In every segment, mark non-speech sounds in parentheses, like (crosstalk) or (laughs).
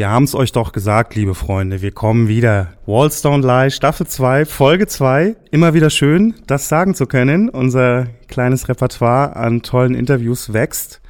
Wir haben es euch doch gesagt, liebe Freunde, wir kommen wieder. Wallstone Lie, Staffel 2, Folge 2. Immer wieder schön, das sagen zu können. Unser kleines Repertoire an tollen Interviews wächst.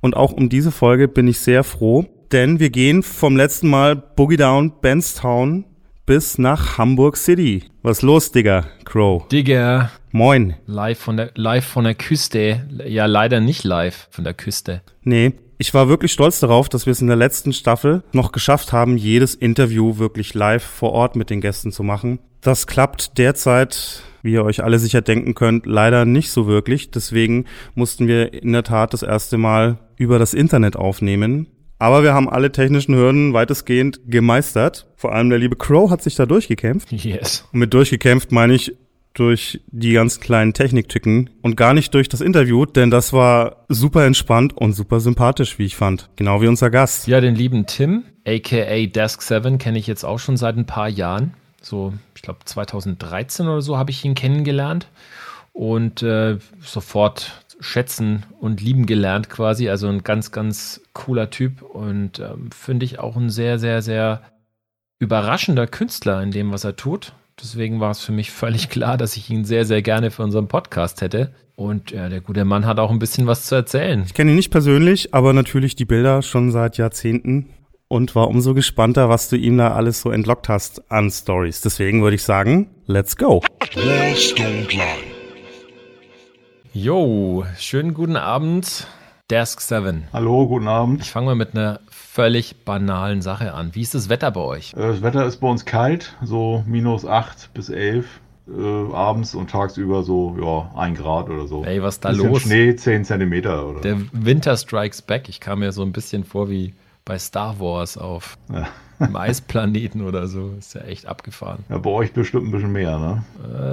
Und auch um diese Folge bin ich sehr froh, denn wir gehen vom letzten Mal Boogie Down, Benstown bis nach Hamburg City. Was los, Digga, Crow? Digga. Moin. Live von der, live von der Küste. Ja, leider nicht live von der Küste. Nee, ich war wirklich stolz darauf, dass wir es in der letzten Staffel noch geschafft haben, jedes Interview wirklich live vor Ort mit den Gästen zu machen. Das klappt derzeit, wie ihr euch alle sicher denken könnt, leider nicht so wirklich. Deswegen mussten wir in der Tat das erste Mal über das Internet aufnehmen. Aber wir haben alle technischen Hürden weitestgehend gemeistert. Vor allem der liebe Crow hat sich da durchgekämpft. Yes. Und mit durchgekämpft meine ich durch die ganz kleinen Techniktücken und gar nicht durch das Interview, denn das war super entspannt und super sympathisch, wie ich fand. Genau wie unser Gast. Ja, den lieben Tim, aka Desk 7, kenne ich jetzt auch schon seit ein paar Jahren. So, ich glaube 2013 oder so habe ich ihn kennengelernt und äh, sofort schätzen und lieben gelernt quasi. Also ein ganz, ganz cooler Typ und ähm, finde ich auch ein sehr, sehr, sehr überraschender Künstler in dem, was er tut. Deswegen war es für mich völlig klar, dass ich ihn sehr, sehr gerne für unseren Podcast hätte. Und ja, der gute Mann hat auch ein bisschen was zu erzählen. Ich kenne ihn nicht persönlich, aber natürlich die Bilder schon seit Jahrzehnten und war umso gespannter, was du ihm da alles so entlockt hast an Stories. Deswegen würde ich sagen, let's go. Jo, schönen guten Abend, Desk 7. Hallo, guten Abend. Ich fange mal mit einer völlig banalen Sache an. Wie ist das Wetter bei euch? Äh, Das Wetter ist bei uns kalt, so minus 8 bis 11 äh, abends und tagsüber so, ja, 1 Grad oder so. Ey, was da Bisschen los? Schnee, 10 Zentimeter oder Der Winter Strikes Back. Ich kam mir so ein bisschen vor wie bei Star Wars auf Ja. (laughs) einem Eisplaneten oder so. Ist ja echt abgefahren. ja, bei euch bestimmt ein bisschen mehr, ne?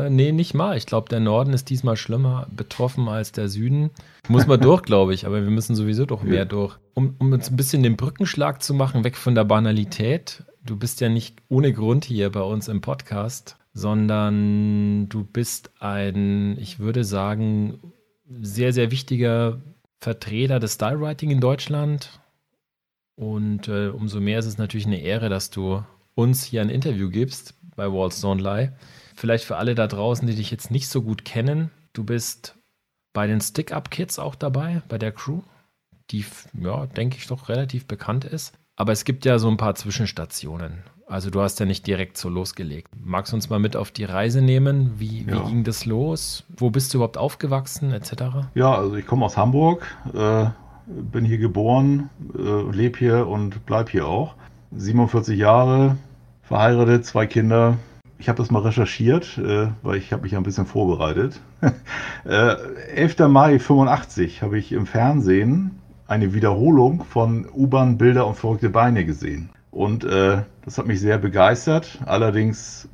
Äh, nee, nicht mal. Ich glaube, der Norden ist diesmal schlimmer betroffen als der Süden. Muss man durch, glaube ich, aber wir müssen sowieso doch mehr durch. Um, um uns ein bisschen den Brückenschlag zu machen, weg von der Banalität. Du bist ja nicht ohne Grund hier bei uns im Podcast, sondern du bist ein, ich würde sagen, sehr, sehr wichtiger Vertreter des Stylewriting in Deutschland. Und äh, umso mehr ist es natürlich eine Ehre, dass du uns hier ein Interview gibst bei Walls Don't Lie. Vielleicht für alle da draußen, die dich jetzt nicht so gut kennen, du bist bei den Stick-Up-Kids auch dabei, bei der Crew, die, ja, denke ich, doch relativ bekannt ist. Aber es gibt ja so ein paar Zwischenstationen. Also du hast ja nicht direkt so losgelegt. Magst du uns mal mit auf die Reise nehmen? Wie, Ja. wie ging das los? Wo bist du überhaupt aufgewachsen, etc.? Ja, also ich komme aus Hamburg, äh, bin hier geboren, äh, lebe hier und bleib hier auch. 47 Jahre, verheiratet, zwei Kinder. Ich habe das mal recherchiert, äh, weil ich habe mich ja ein bisschen vorbereitet. (laughs) äh, 11. Mai 85 habe ich im Fernsehen eine Wiederholung von U-Bahn, Bilder und verrückte Beine gesehen. Und äh, das hat mich sehr begeistert. Allerdings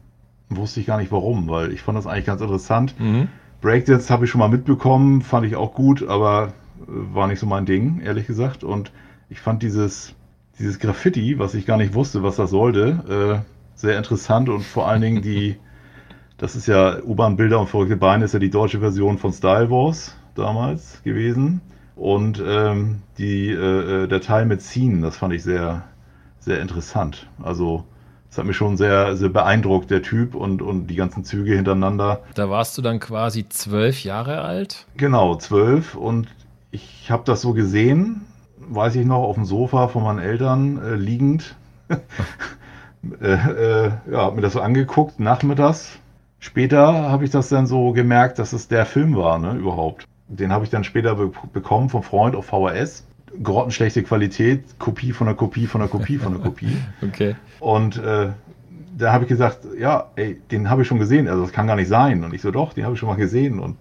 wusste ich gar nicht warum, weil ich fand das eigentlich ganz interessant. Mhm. Breakdance habe ich schon mal mitbekommen, fand ich auch gut, aber war nicht so mein Ding, ehrlich gesagt. Und ich fand dieses, dieses Graffiti, was ich gar nicht wusste, was das sollte, äh, sehr interessant und vor allen Dingen die, (laughs) das ist ja U-Bahn-Bilder und verrückte Beine, ist ja die deutsche Version von Style Wars damals gewesen. Und ähm, die, äh, äh, der Teil mit Scene, das fand ich sehr, sehr interessant. Also, es hat mich schon sehr, sehr beeindruckt, der Typ und, und die ganzen Züge hintereinander. Da warst du dann quasi zwölf Jahre alt. Genau, zwölf. Und ich habe das so gesehen, weiß ich noch, auf dem Sofa von meinen Eltern äh, liegend. (laughs) äh, äh, ja, hab mir das so angeguckt, nachmittags. Später habe ich das dann so gemerkt, dass es der Film war, ne, überhaupt. Den habe ich dann später be bekommen vom Freund auf VHS. Grottenschlechte Qualität, Kopie von der Kopie von der Kopie von der Kopie. (laughs) Okay. Und äh, da habe ich gesagt, ja, ey, den habe ich schon gesehen, also das kann gar nicht sein. Und ich so, doch, den habe ich schon mal gesehen. Und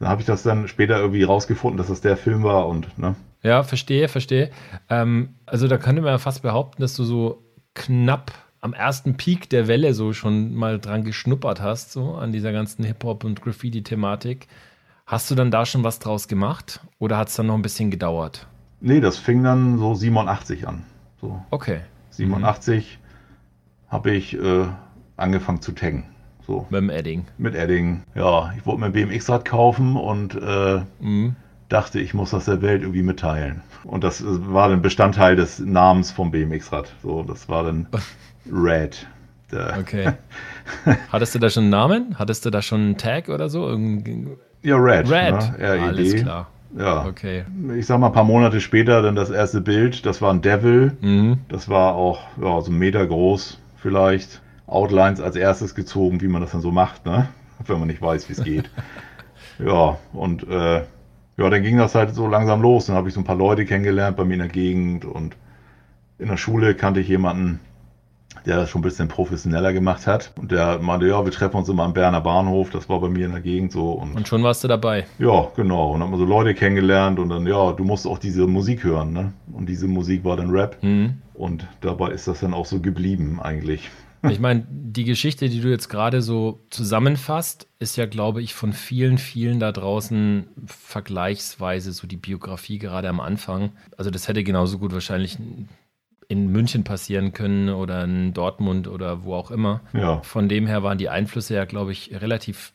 dann habe ich das dann später irgendwie rausgefunden, dass das der Film war und, ne? Ja, verstehe, verstehe. Ähm, also da könnte man ja fast behaupten, dass du so knapp am ersten Peak der Welle so schon mal dran geschnuppert hast, so an dieser ganzen Hip-Hop- und Graffiti-Thematik. Hast du dann da schon was draus gemacht oder hat es dann noch ein bisschen gedauert? Nee, das fing dann so 87 an. So Okay. 87 habe ich äh, angefangen zu taggen. So Mit dem Edding. mit Edding. Ja, ich wollte mir ein BMX-Rad kaufen und äh, Mhm. dachte, ich muss das der Welt irgendwie mitteilen. Und das war dann Bestandteil des Namens vom BMX-Rad. So, das war dann (laughs) Red. Okay. (laughs) Hattest du da schon einen Namen? Hattest du da schon einen Tag oder so? Ja, Red. Red. Ne? R-E-D. Alles klar. Ja. Okay. Ich sag mal, ein paar Monate später dann das erste Bild. Das war ein Devil. Mhm. Das war auch ja, so einen Meter groß vielleicht. Outlines als erstes gezogen, wie man das dann so macht, ne? Wenn man nicht weiß, wie es geht. (laughs) ja, und äh, ja, dann ging das halt so langsam los. Dann habe ich so ein paar Leute kennengelernt bei mir in der Gegend und in der Schule kannte ich jemanden, der das schon ein bisschen professioneller gemacht hat. Und der meinte, ja, wir treffen uns immer am Berner Bahnhof, das war bei mir in der Gegend so. Und, und schon warst du dabei. Ja, genau. Und dann haben wir so Leute kennengelernt und dann, ja, du musst auch diese Musik hören, ne? Und diese Musik war dann Rap. Mhm. Und dabei ist das dann auch so geblieben eigentlich. (laughs) Ich meine, die Geschichte, die du jetzt gerade so zusammenfasst, ist ja, glaube ich, von vielen, vielen da draußen vergleichsweise so die Biografie gerade am Anfang. Also das hätte genauso gut wahrscheinlich in München passieren können oder in Dortmund oder wo auch immer. Ja. Von dem her waren die Einflüsse ja, glaube ich, relativ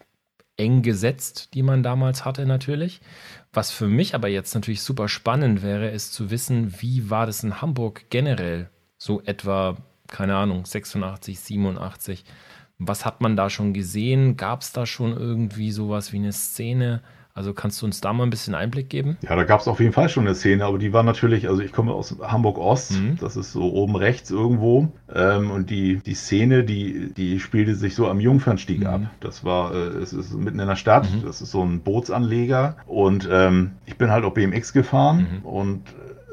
eng gesetzt, die man damals hatte natürlich. Was für mich aber jetzt natürlich super spannend wäre, ist zu wissen, wie war das in Hamburg generell? So etwa, keine Ahnung, 86, 87. Was hat man da schon gesehen? Gab es da schon irgendwie sowas wie eine Szene? Also kannst du uns da mal ein bisschen Einblick geben? Ja, da gab es auf jeden Fall schon eine Szene, aber die war natürlich, also ich komme aus Hamburg Ost, mhm. das ist so oben rechts irgendwo. Ähm, und die, die Szene, die, die spielte sich so am Jungfernstieg mhm. ab. Das war, äh, es ist mitten in der Stadt, mhm. das ist so ein Bootsanleger. Und ähm, ich bin halt auf BMX gefahren mhm. und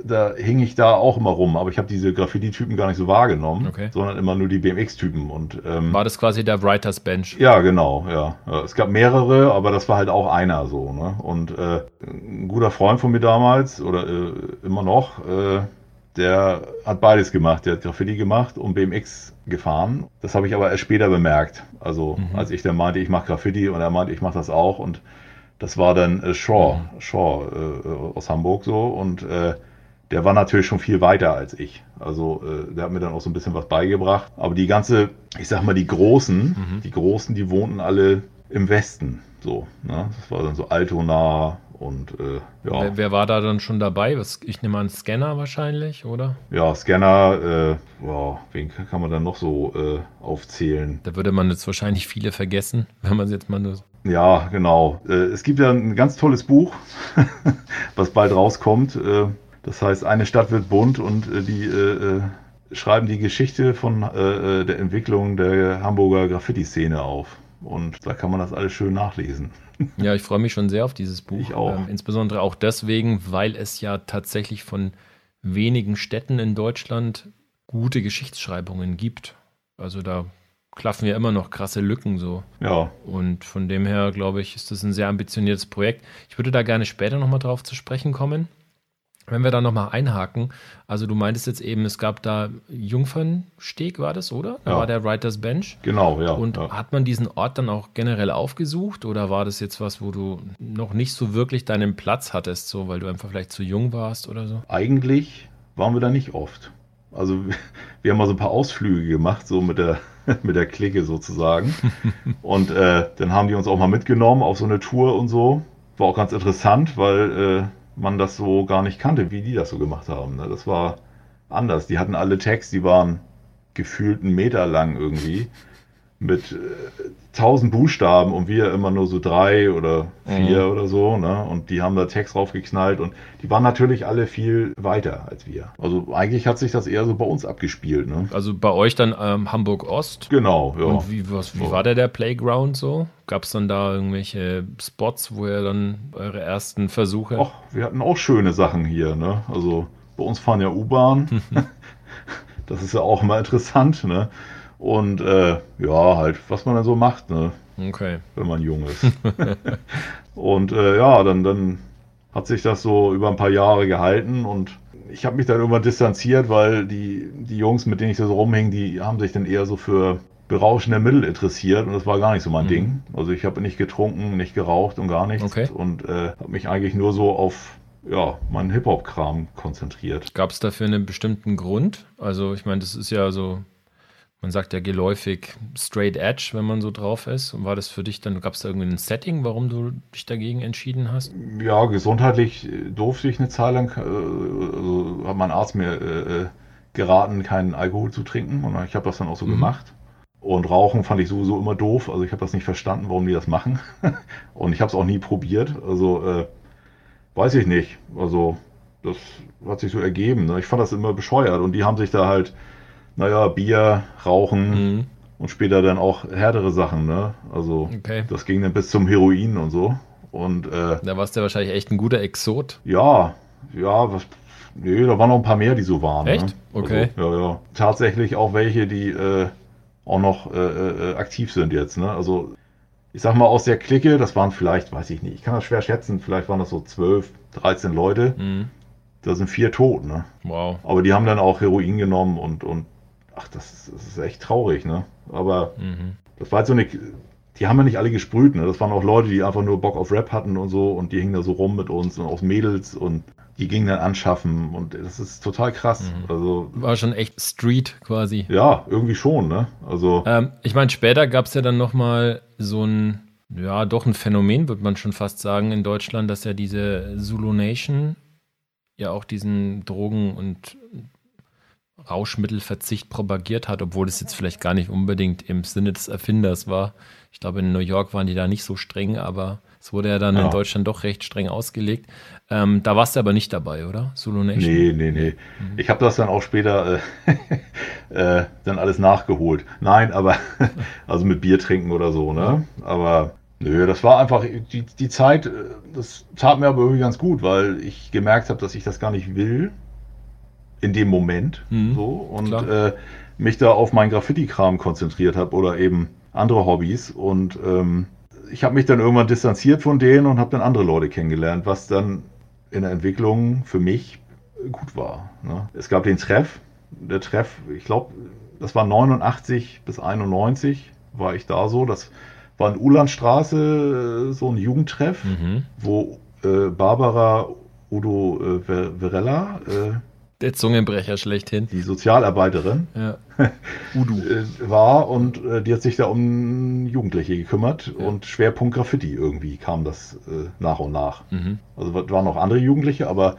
da hing ich da auch immer rum, aber ich habe diese Graffiti-Typen gar nicht so wahrgenommen, okay. sondern immer nur die BMX-Typen. Und ähm, war das quasi der Writers Bench? Ja, genau, ja. Es gab mehrere, aber das war halt auch einer so. Ne? Und äh, ein guter Freund von mir damals oder äh, immer noch, äh, der hat beides gemacht. Der hat Graffiti gemacht und BMX gefahren. Das habe ich aber erst später bemerkt. Also mhm. als ich dann meinte, ich mache Graffiti und er meinte, ich mache das auch und das war dann äh, Shaw, mhm. Shaw äh, aus Hamburg so und äh, der war natürlich schon viel weiter als ich. Also äh, der hat mir dann auch so ein bisschen was beigebracht. Aber die ganze, ich sag mal, die Großen, mhm. die Großen, die wohnten alle im Westen. So, ne? Das war dann so Altona und äh, ja. Wer, wer, war da dann schon dabei? Was, ich nehme an, Scanner wahrscheinlich, oder? Ja, Scanner, äh, wow, wen kann man dann noch so äh, aufzählen? Da würde man jetzt wahrscheinlich viele vergessen, (laughs) wenn man es jetzt mal nur. Ja, genau. Äh, es gibt ja ein ganz tolles Buch, (laughs) was bald rauskommt. Das heißt, eine Stadt wird bunt und äh, die äh, äh schreiben die Geschichte von äh, äh, der Entwicklung der Hamburger Graffiti-Szene auf. Und da kann man das alles schön nachlesen. (laughs) Ja, ich freue mich schon sehr auf dieses Buch. Ich auch. Ähm, insbesondere auch deswegen, weil es ja tatsächlich von wenigen Städten in Deutschland gute Geschichtsschreibungen gibt. Also da klaffen ja immer noch krasse Lücken so. Ja. Und von dem her, glaube ich, ist das ein sehr ambitioniertes Projekt. Ich würde da gerne später nochmal drauf zu sprechen kommen. Wenn wir da nochmal einhaken, also du meintest jetzt eben, es gab da Jungfernsteg, war das, oder? Da ja. war der Writers Bench. Genau, ja. Und ja. hat man diesen Ort dann auch generell aufgesucht oder war das jetzt was, wo du noch nicht so wirklich deinen Platz hattest, so weil du einfach vielleicht zu jung warst oder so? Eigentlich waren wir da nicht oft. Also (laughs) wir haben mal so ein paar Ausflüge gemacht, so mit der, (laughs) mit der Clique sozusagen. (laughs) und äh, dann haben die uns auch mal mitgenommen auf so eine Tour und so. War auch ganz interessant, weil äh, man das so gar nicht kannte, wie die das so gemacht haben. Ne? Das war anders. Die hatten alle Tags, die waren gefühlt einen Meter lang irgendwie mit äh, tausend Buchstaben und wir immer nur so drei oder vier mhm. oder so, ne? Und die haben da Text draufgeknallt und die waren natürlich alle viel weiter als wir. Also eigentlich hat sich das eher so bei uns abgespielt, ne? Also bei euch dann ähm, Hamburg Ost? Genau, ja. Und wie, was, wie war der der Playground so? Gab es dann da irgendwelche Spots, wo ihr dann eure ersten Versuche? Ach, wir hatten auch schöne Sachen hier, ne? Also bei uns fahren ja U-Bahn. (laughs) (laughs) das ist ja auch immer interessant, ne? Und äh, ja, halt, was man dann so macht, ne? Okay. Wenn man jung ist. (laughs) und äh, ja, dann, dann hat sich das so über ein paar Jahre gehalten und ich habe mich dann irgendwann distanziert, weil die, die Jungs, mit denen ich da so rumhing, die haben sich dann eher so für berauschende Mittel interessiert und das war gar nicht so mein mhm. Ding. Also ich habe nicht getrunken, nicht geraucht und gar nichts okay. und äh, habe mich eigentlich nur so auf ja, meinen Hip-Hop-Kram konzentriert. Gab es dafür einen bestimmten Grund? Also ich meine, das ist ja so man sagt ja geläufig straight edge, wenn man so drauf ist. Und war das für dich dann, gab es da irgendwie ein Setting, warum du dich dagegen entschieden hast? Ja, gesundheitlich durfte ich eine Zeit lang, äh, also hat mein Arzt mir äh, geraten, keinen Alkohol zu trinken. Und ich habe das dann auch so mhm. gemacht. Und Rauchen fand ich sowieso immer doof. Also ich habe das nicht verstanden, warum die das machen. (laughs) und ich habe es auch nie probiert. Also äh, weiß ich nicht. Also das hat sich so ergeben. Ne? Ich fand das immer bescheuert. Und die haben sich da halt, naja, Bier, Rauchen mhm. und später dann auch härtere Sachen. Ne? Also okay. das ging dann bis zum Heroin und so. Und äh, da warst du ja wahrscheinlich echt ein guter Exot. Ja, ja, was, nee, da waren noch ein paar mehr, die so waren. Echt? Ne? Okay. Also, ja, ja. Tatsächlich auch welche, die äh, auch noch äh, äh, aktiv sind jetzt. Ne? Also ich sag mal aus der Clique, das waren vielleicht, weiß ich nicht, ich kann das schwer schätzen, vielleicht waren das so 12, 13 Leute. Mhm. Da sind vier tot, ne? Wow. Aber die haben dann auch Heroin genommen und, und ach, das ist, das ist echt traurig, ne? Aber mhm. das war halt so eine, die haben ja nicht alle gesprüht, ne? Das waren auch Leute, die einfach nur Bock auf Rap hatten und so und die hingen da so rum mit uns und aus Mädels und die gingen dann anschaffen und das ist total krass. Mhm. Also war schon echt Street quasi. Ja, irgendwie schon, ne? Also ähm, ich meine, später gab es ja dann noch mal so ein ja, doch ein Phänomen, würde man schon fast sagen, in Deutschland, dass ja diese Zulu Nation ja auch diesen Drogen- und Rauschmittelverzicht propagiert hat, obwohl es jetzt vielleicht gar nicht unbedingt im Sinne des Erfinders war. Ich glaube, in New York waren die da nicht so streng, aber es wurde ja dann ja. in Deutschland doch recht streng ausgelegt. Ähm, da warst du aber nicht dabei, oder? Solo Nation? Nee, nee, nee. Mhm. Ich habe das dann auch später äh, (laughs) äh, dann alles nachgeholt. Nein, aber (laughs) also mit Bier trinken oder so, ne? Aber nö, das war einfach die, die Zeit, äh, das tat mir aber irgendwie ganz gut, weil ich gemerkt habe, dass ich das gar nicht will in dem Moment mhm. so und äh, mich da auf meinen Graffiti-Kram konzentriert habe oder eben andere Hobbys und ähm, ich habe mich dann irgendwann distanziert von denen und habe dann andere Leute kennengelernt, was dann in der Entwicklung für mich gut war. Ne? Es gab den Treff, der Treff, ich glaube, das war 89 bis 91 war ich da so. Das war in Ulandstraße äh, so ein Jugendtreff, mhm. wo äh, Barbara Udo äh, Verella, äh, der Zungenbrecher schlechthin. Die Sozialarbeiterin ja. (laughs) Udo. Äh, war und äh, die hat sich da um Jugendliche gekümmert ja. und Schwerpunkt Graffiti irgendwie kam das äh, nach und nach. Mhm. Also waren noch andere Jugendliche, aber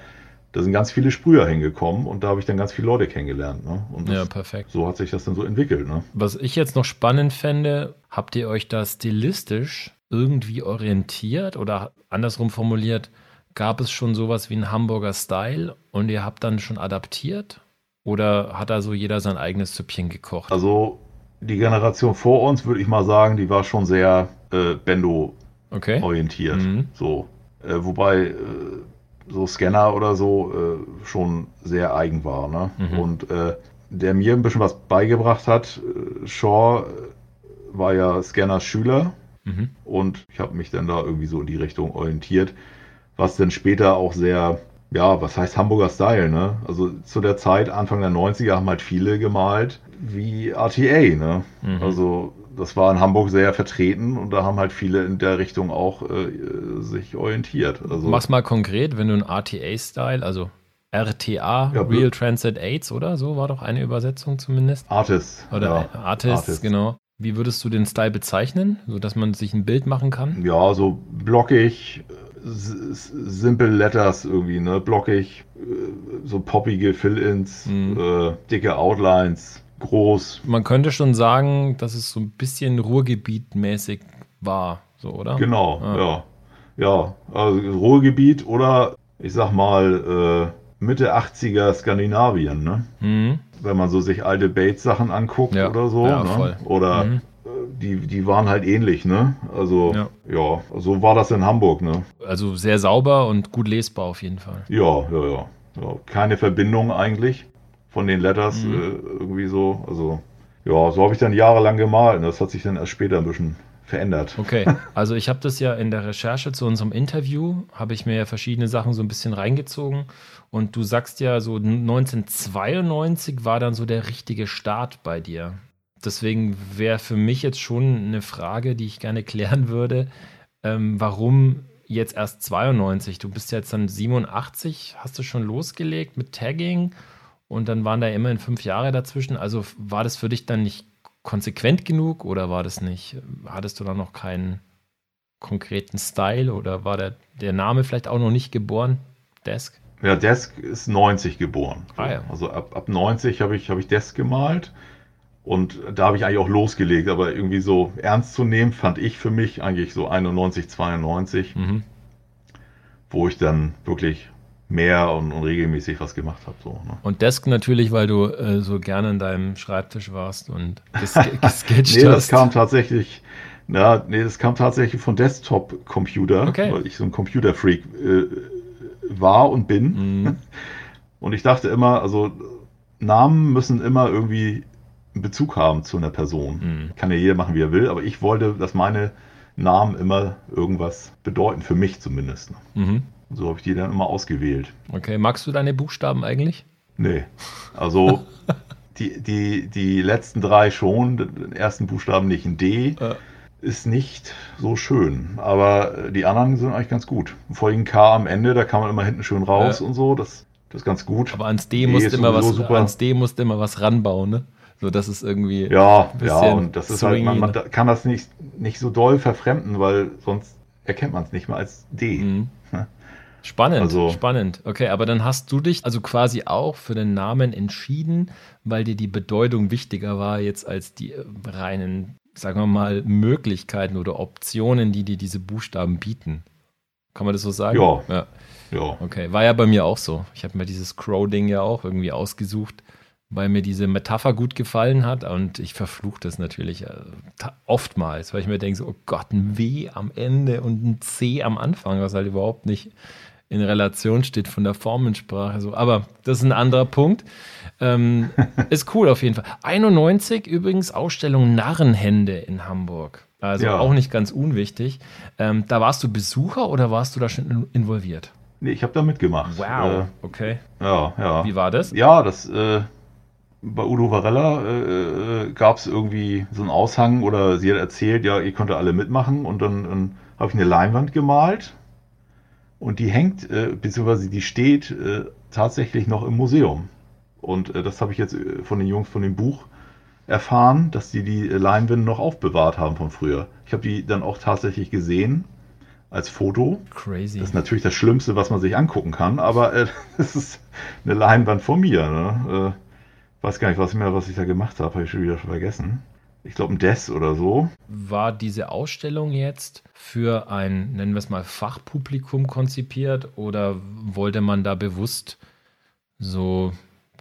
da sind ganz viele Sprüher hingekommen und da habe ich dann ganz viele Leute kennengelernt. Ne? Das, ja, perfekt. So hat sich das dann so entwickelt. Ne? Was ich jetzt noch spannend fände, habt ihr euch da stilistisch irgendwie orientiert oder andersrum formuliert, Gab es schon sowas wie einen Hamburger Style und ihr habt dann schon adaptiert? Oder hat da so jeder sein eigenes Süppchen gekocht? Also die Generation vor uns, würde ich mal sagen, die war schon sehr äh, Bendo okay. orientiert. Mhm. So. Äh, wobei äh, so Scanner oder so äh, schon sehr eigen war. Ne? Mhm. Und äh, der mir ein bisschen was beigebracht hat, äh, Shaw war ja Scanners Schüler. Mhm. Und ich habe mich dann da irgendwie so in die Richtung orientiert was dann später auch sehr, ja, was heißt Hamburger Style, ne? Also zu der Zeit, Anfang der 90er, haben halt viele gemalt wie RTA, ne? Mhm. Also das war in Hamburg sehr vertreten und da haben halt viele in der Richtung auch äh, sich orientiert. Also, Mach's mal konkret, wenn du ein RTA-Style, also RTA, ja, Real Transit AIDS, oder? So war doch eine Übersetzung zumindest. Artist. Oder ja, Artist, Artist, genau. Wie würdest du den Style bezeichnen, sodass man sich ein Bild machen kann? Ja, so blockig, simple Letters irgendwie, ne? Blockig, äh, so poppige Fill-ins, mhm. äh, dicke Outlines, groß. Man könnte schon sagen, dass es so ein bisschen Ruhrgebiet-mäßig war, so, oder? Genau, ah. ja. Ja, also Ruhrgebiet oder ich sag mal äh, Mitte 80er Skandinavien, ne? Mhm. Wenn man so sich alte Bates-Sachen anguckt ja. oder so. Ja, ne? Oder mhm die, die waren halt ähnlich, ne? Also, ja. ja, so war das in Hamburg, ne? Also sehr sauber und gut lesbar auf jeden Fall. Ja, ja, ja. ja keine Verbindung eigentlich von den Letters mhm. äh, irgendwie so. Also, ja, so habe ich dann jahrelang gemalt. Und das hat sich dann erst später ein bisschen verändert. Okay, (laughs) also ich habe das ja in der Recherche zu unserem Interview, habe ich mir ja verschiedene Sachen so ein bisschen reingezogen. Und du sagst ja, so 1992 war dann so der richtige Start bei dir deswegen wäre für mich jetzt schon eine Frage, die ich gerne klären würde, ähm, warum jetzt erst 92? Du bist jetzt dann 87, hast du schon losgelegt mit Tagging und dann waren da immerhin fünf Jahre dazwischen. Also war das für dich dann nicht konsequent genug oder war das nicht? Hattest du da noch keinen konkreten Style oder war der, der Name vielleicht auch noch nicht geboren? Desk? Ja, Desk ist 90 geboren. Ah, ja. Also ab, ab 90 habe ich, hab ich Desk gemalt. Und da habe ich eigentlich auch losgelegt, aber irgendwie so ernst zu nehmen, fand ich für mich eigentlich so 91, 92, Mhm. wo ich dann wirklich mehr und, und regelmäßig was gemacht habe. So, ne? Und Desk natürlich, weil du äh, so gerne an deinem Schreibtisch warst und (laughs) ges gesketcht Nee, das hast. kam tatsächlich, ja, nee, das kam tatsächlich von Desktop-Computer, Okay. weil ich so ein Computerfreak äh, war und bin. Mhm. (laughs) Und ich dachte immer, also Namen müssen immer irgendwie Bezug haben zu einer Person. Mhm. Kann ja jeder machen, wie er will, aber ich wollte, dass meine Namen immer irgendwas bedeuten, für mich zumindest. Mhm. Und so habe ich die dann immer ausgewählt. Okay, magst du deine Buchstaben eigentlich? Nee, also (laughs) die, die, die letzten drei schon, den ersten Buchstaben nicht, ein D, Äh. ist nicht so schön, aber die anderen sind eigentlich ganz gut. Vor allem K am Ende, da kann man immer hinten schön raus Ja. und so, das, das ist ganz gut. Aber ans D D musst immer was, super. ans D musst immer was ranbauen, ne? So, das ist irgendwie. Ja, ja, und das ist halt, man, man kann das nicht, nicht so doll verfremden, weil sonst erkennt man es nicht mehr als D. Mhm. (laughs) Spannend, Also- spannend. Okay, aber dann hast du dich also quasi auch für den Namen entschieden, weil dir die Bedeutung wichtiger war jetzt als die äh, reinen, sagen wir mal, Möglichkeiten oder Optionen, die dir diese Buchstaben bieten. Kann man das so sagen? Ja. ja. Ja, Okay, war ja bei mir auch so. Ich habe mir dieses Crow-Ding ja auch irgendwie ausgesucht, weil mir diese Metapher gut gefallen hat und ich verfluche das natürlich äh, oftmals, weil ich mir denke, so, oh Gott, ein W am Ende und ein C am Anfang, was halt überhaupt nicht in Relation steht von der Formensprache. So. Aber das ist ein anderer Punkt. Ähm, (laughs) ist cool auf jeden Fall. 91 übrigens Ausstellung Narrenhände in Hamburg. Also Ja. auch nicht ganz unwichtig. Ähm, da warst du Besucher oder warst du da schon in- involviert? nee, ich habe da mitgemacht. Wow, okay. Äh, ja, ja. Wie war das? Ja, das äh, bei Udo Varella äh, äh, gab es irgendwie so einen Aushang oder sie hat erzählt, ja, ihr könnt alle mitmachen und dann, dann habe ich eine Leinwand gemalt und die hängt, äh, beziehungsweise die steht äh, tatsächlich noch im Museum. Und äh, das habe ich jetzt äh, von den Jungs von dem Buch erfahren, dass die die äh, Leinwände noch aufbewahrt haben von früher. Ich habe die dann auch tatsächlich gesehen als Foto. Crazy. Das ist natürlich das Schlimmste, was man sich angucken kann, aber äh, (laughs) das ist eine Leinwand von mir. Ne? Weiß gar nicht, was, mehr, was ich da gemacht habe, habe ich schon wieder vergessen. Ich glaube, ein Des oder so. War diese Ausstellung jetzt für ein, nennen wir es mal, Fachpublikum konzipiert oder wollte man da bewusst so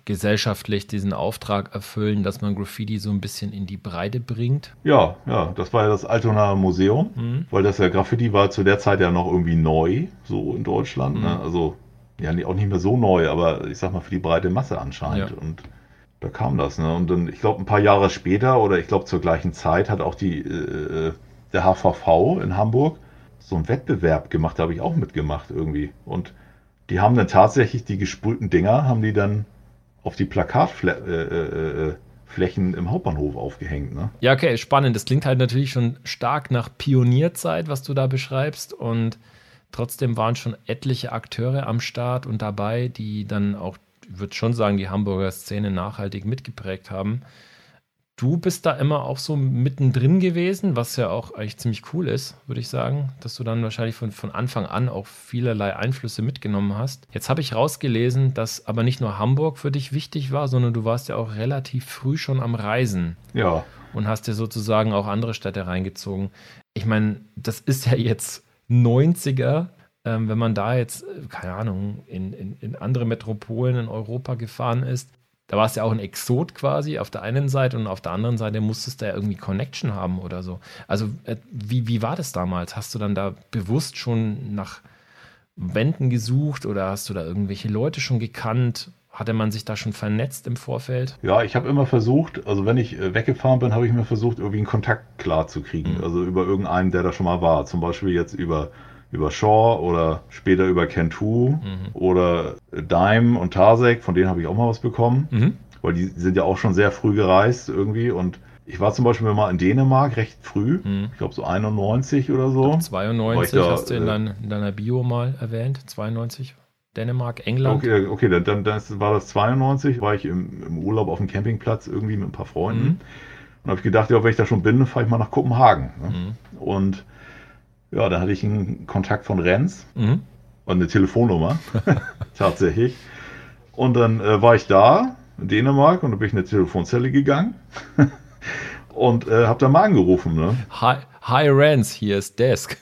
gesellschaftlich diesen Auftrag erfüllen, dass man Graffiti so ein bisschen in die Breite bringt? Ja, ja, das war ja das Altonaer Museum, Mhm. weil das ja Graffiti war zu der Zeit ja noch irgendwie neu, so in Deutschland. Mhm. Ne? Also, ja, auch nicht mehr so neu, aber ich sag mal für die breite Masse anscheinend. Ja. Und da kam das. Ne? Und dann, ich glaube, ein paar Jahre später oder ich glaube zur gleichen Zeit hat auch die, äh, der HVV in Hamburg so einen Wettbewerb gemacht, da habe ich auch mitgemacht irgendwie. Und die haben dann tatsächlich die gesprühten Dinger, haben die dann auf die Plakatflächen äh, äh, äh, im Hauptbahnhof aufgehängt. Ne? Ja, okay, spannend. Das klingt halt natürlich schon stark nach Pionierzeit, was du da beschreibst. Und trotzdem waren schon etliche Akteure am Start und dabei, die dann auch, würde schon sagen, die Hamburger Szene nachhaltig mitgeprägt haben. Du bist da immer auch so mittendrin gewesen, was ja auch eigentlich ziemlich cool ist, würde ich sagen, dass du dann wahrscheinlich von, von Anfang an auch vielerlei Einflüsse mitgenommen hast. Jetzt habe ich rausgelesen, dass aber nicht nur Hamburg für dich wichtig war, sondern du warst ja auch relativ früh schon am Reisen Ja, und hast dir sozusagen auch andere Städte reingezogen. Ich meine, das ist ja jetzt 90er. Ähm, wenn man da jetzt, äh, keine Ahnung, in, in, in andere Metropolen in Europa gefahren ist, da war es ja auch ein Exot quasi auf der einen Seite und auf der anderen Seite musstest du ja irgendwie Connection haben oder so. Also, äh, wie, wie war das damals? Hast du dann da bewusst schon nach Wänden gesucht oder hast du da irgendwelche Leute schon gekannt? Hatte man sich da schon vernetzt im Vorfeld? Ja, ich habe immer versucht, also wenn ich äh, weggefahren bin, habe ich mir versucht, irgendwie einen Kontakt klar zu kriegen. Mhm. Also über irgendeinen, der da schon mal war. Zum Beispiel jetzt über, über Shaw oder später über Kentu Mhm. oder Dime und Tarsek, von denen habe ich auch mal was bekommen. Mhm. Weil die sind ja auch schon sehr früh gereist irgendwie. Und ich war zum Beispiel mal in Dänemark recht früh. Mhm. Ich glaube so 91 oder so. 92 War ich da, hast du in, äh, dein, in deiner Bio mal erwähnt. 92. Dänemark, England. Okay, okay dann, dann das war das 92, war ich im, im Urlaub auf dem Campingplatz irgendwie mit ein paar Freunden. Mhm. Und habe ich gedacht, ja, wenn ich da schon bin, fahre ich mal nach Kopenhagen. Ne? Mhm. Und ja, da hatte ich einen Kontakt von Renz mhm. und eine Telefonnummer. (laughs) Tatsächlich. Und dann äh, war ich da in Dänemark und da bin ich in eine Telefonzelle gegangen (laughs) und äh, habe da mal angerufen. Ne? Hi, hi Renz, hier ist Desk.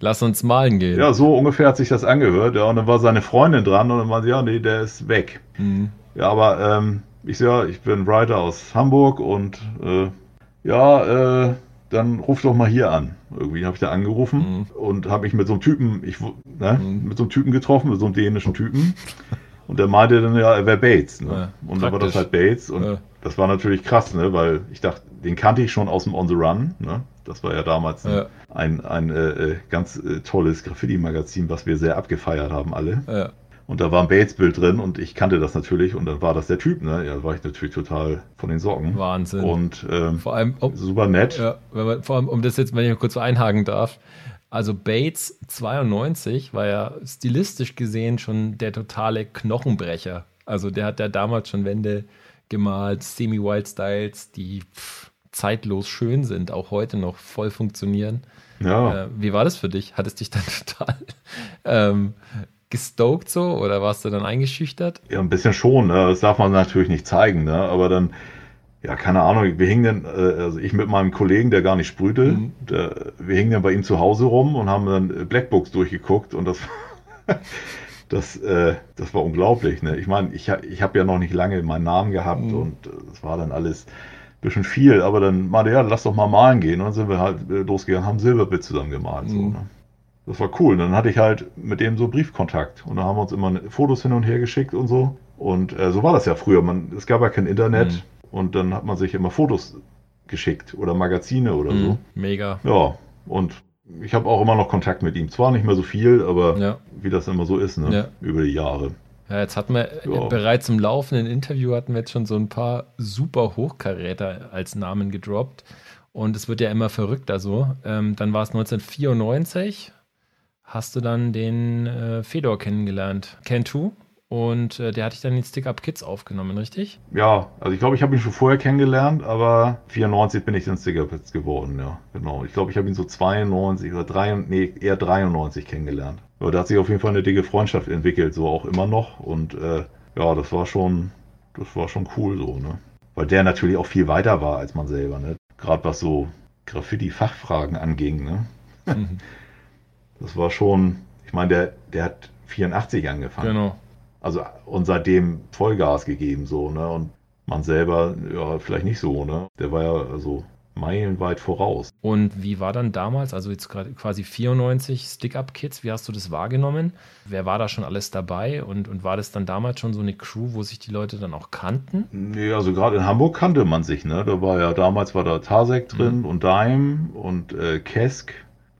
Lass uns malen gehen. Ja, so ungefähr hat sich das angehört. Ja, und dann war seine Freundin dran und dann meinte ja, nee, der ist weg. Mhm. Ja, aber ähm, ich so, ja, ich bin Writer aus Hamburg und äh, ja, äh, dann ruf doch mal hier an. Irgendwie habe ich da angerufen mhm. und habe mich mit so einem Typen, ich, ne, mhm. mit so einem Typen getroffen, mit so einem dänischen Typen. (laughs) Und der meinte dann, ja, er wäre Bates. Ne? Ja, und dann war das halt Bates. Und ja. das war natürlich krass, ne? weil ich dachte, den kannte ich schon aus dem On the Run. Ne? Das war ja damals ja. ein, ein äh, äh, ganz äh, tolles Graffiti-Magazin, was wir sehr abgefeiert haben alle. Und da war ein Bates-Bild drin und ich kannte das natürlich und dann war das der Typ, ne? Ja, war ich natürlich total von den Socken. Wahnsinn. Und ähm, vor allem um, super nett. Ja, wenn man, vor allem, um das jetzt, wenn ich kurz einhaken darf, also Bates 92 war ja stilistisch gesehen schon der totale Knochenbrecher. Also der hat ja damals schon Wände gemalt, Semi-Wild Styles, die pff, zeitlos schön sind, auch heute noch voll funktionieren. Ja. Äh, wie war das für dich? Hat es dich dann (laughs) total ähm, gestoked so oder warst du dann eingeschüchtert? Ja, ein bisschen schon. Ne? Das darf man natürlich nicht zeigen, ne? aber dann ja, keine Ahnung, wir hingen dann, äh, also ich mit meinem Kollegen, der gar nicht sprühte, mhm. der, wir hingen dann bei ihm zu Hause rum und haben dann Blackbooks durchgeguckt und das, (laughs) das, äh, das war unglaublich. Ne? Ich meine, ich, ich habe ja noch nicht lange meinen Namen gehabt mhm. und das äh, war dann alles ein bisschen viel, aber dann meinte ja, lass doch mal malen gehen und dann sind wir halt äh, losgegangen, haben Silberbild zusammen gemalt. Mhm. So, ne? Das war cool. Und dann hatte ich halt mit dem so Briefkontakt und dann haben wir uns immer Fotos hin und her geschickt und so. Und äh, so war das ja früher. Man, es gab ja kein Internet. Mhm. Und dann hat man sich immer Fotos geschickt oder Magazine oder so. Mhm, mega. Ja, und ich habe auch immer noch Kontakt mit ihm. Zwar nicht mehr so viel, aber ja. wie das immer so ist, ne? Ja. über die Jahre. Ja, jetzt hatten wir ja. bereits im laufenden Interview hatten wir jetzt schon so ein paar super Hochkaräter als Namen gedroppt. Und es wird ja immer verrückter so. Ähm, dann war es 1994. Hast du dann den äh, Fedor kennengelernt? Kentu? Und äh, der hatte ich dann in Stick-Up Kids aufgenommen, richtig? Ja, also ich glaube, ich habe ihn schon vorher kennengelernt, aber 94 bin ich in Stick-Up Kids geworden, ja, genau. Ich glaube, ich habe ihn so 92 oder 3, nee, eher 93 kennengelernt. Aber da hat sich auf jeden Fall eine dicke Freundschaft entwickelt, so auch immer noch. Und äh, ja, das war schon, das war schon cool so, ne? Weil der natürlich auch viel weiter war als man selber, ne? Gerade was so Graffiti-Fachfragen anging, ne? Mhm. (laughs) Das war schon, ich meine, der, der hat 84 angefangen. Genau. Also und seitdem Vollgas gegeben so, ne? Und man selber, ja, vielleicht nicht so, ne? Der war ja also meilenweit voraus. Und wie war dann damals, also jetzt gerade quasi 94 Stick-Up-Kids, wie hast du das wahrgenommen? Wer war da schon alles dabei und, und war das dann damals schon so eine Crew, wo sich die Leute dann auch kannten? Nee, also gerade in Hamburg kannte man sich, ne? Da war ja, damals war da Tarsek drin mhm. und Dime und äh, Kesk,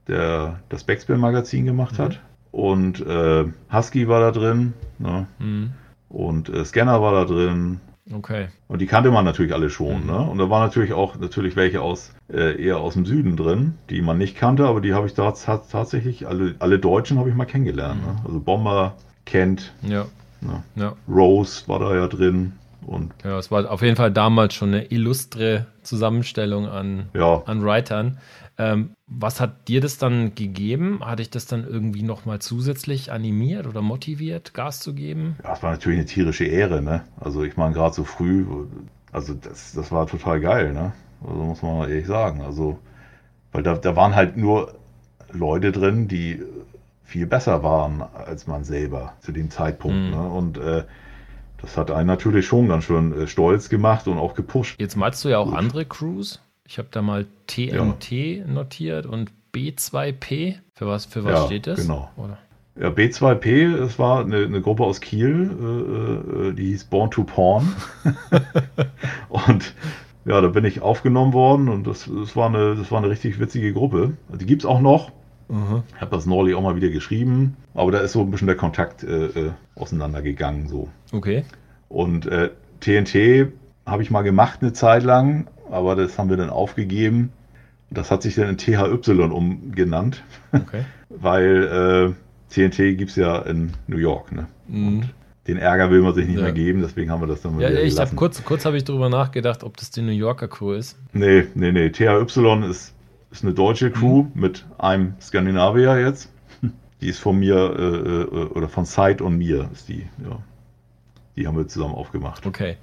der das Backspin-Magazin gemacht mhm. hat. Und äh, Husky war da drin. Ne? Mhm. Und äh, Scanner war da drin. Okay. Und die kannte man natürlich alle schon. Mhm. Ne? Und da waren natürlich auch natürlich welche aus äh, eher aus dem Süden drin, die man nicht kannte, aber die habe ich da tatsächlich, alle, alle Deutschen habe ich mal kennengelernt. Ne? Mhm. Also Bomber, Kent, ja. Ne? Ja. Rose war da ja drin. Und ja, es war auf jeden Fall damals schon eine illustre Zusammenstellung an, ja. an Writern. Ähm, was hat dir das dann gegeben? Hat dich das dann irgendwie nochmal zusätzlich animiert oder motiviert, Gas zu geben? Ja, es war natürlich eine tierische Ehre, ne? Also ich meine, gerade so früh, also das, das war total geil, ne? Also muss man ehrlich sagen. Also, weil da, da waren halt nur Leute drin, die viel besser waren als man selber zu dem Zeitpunkt. Mhm. Ne? Und äh, das hat einen natürlich schon ganz schön äh, stolz gemacht und auch gepusht. Jetzt malst du ja auch Gut. andere Crews. Ich habe da mal TMT ja. notiert und B2P. Für was, für was ja, steht das? Genau. Oder? Ja, B2P, es war eine, eine, Gruppe aus Kiel, äh, äh die hieß Born to Porn. (laughs) und ja, da bin ich aufgenommen worden und das, das, war, eine, das war eine richtig witzige Gruppe. Die gibt es auch noch. Mhm. Ich habe das neulich auch mal wieder geschrieben, aber da ist so ein bisschen der Kontakt äh, äh auseinandergegangen. So. Okay. Und TNT äh, habe ich mal gemacht eine Zeit lang, aber das haben wir dann aufgegeben. Das hat sich dann in THY umgenannt, okay. (laughs) weil äh, TNT gibt es ja in New York. Ne? Mhm. Und den Ärger will man sich nicht ja. mehr geben, deswegen haben wir das dann mal Ja, ich habe kurz, kurz habe ich darüber nachgedacht, ob das die New Yorker Crew ist. Nee, nee, nee. THY ist, ist eine deutsche Crew mhm. mit einem Skandinavier jetzt. Die ist von mir äh, äh, oder von Side und mir ist die, ja. Die haben wir zusammen aufgemacht. Okay.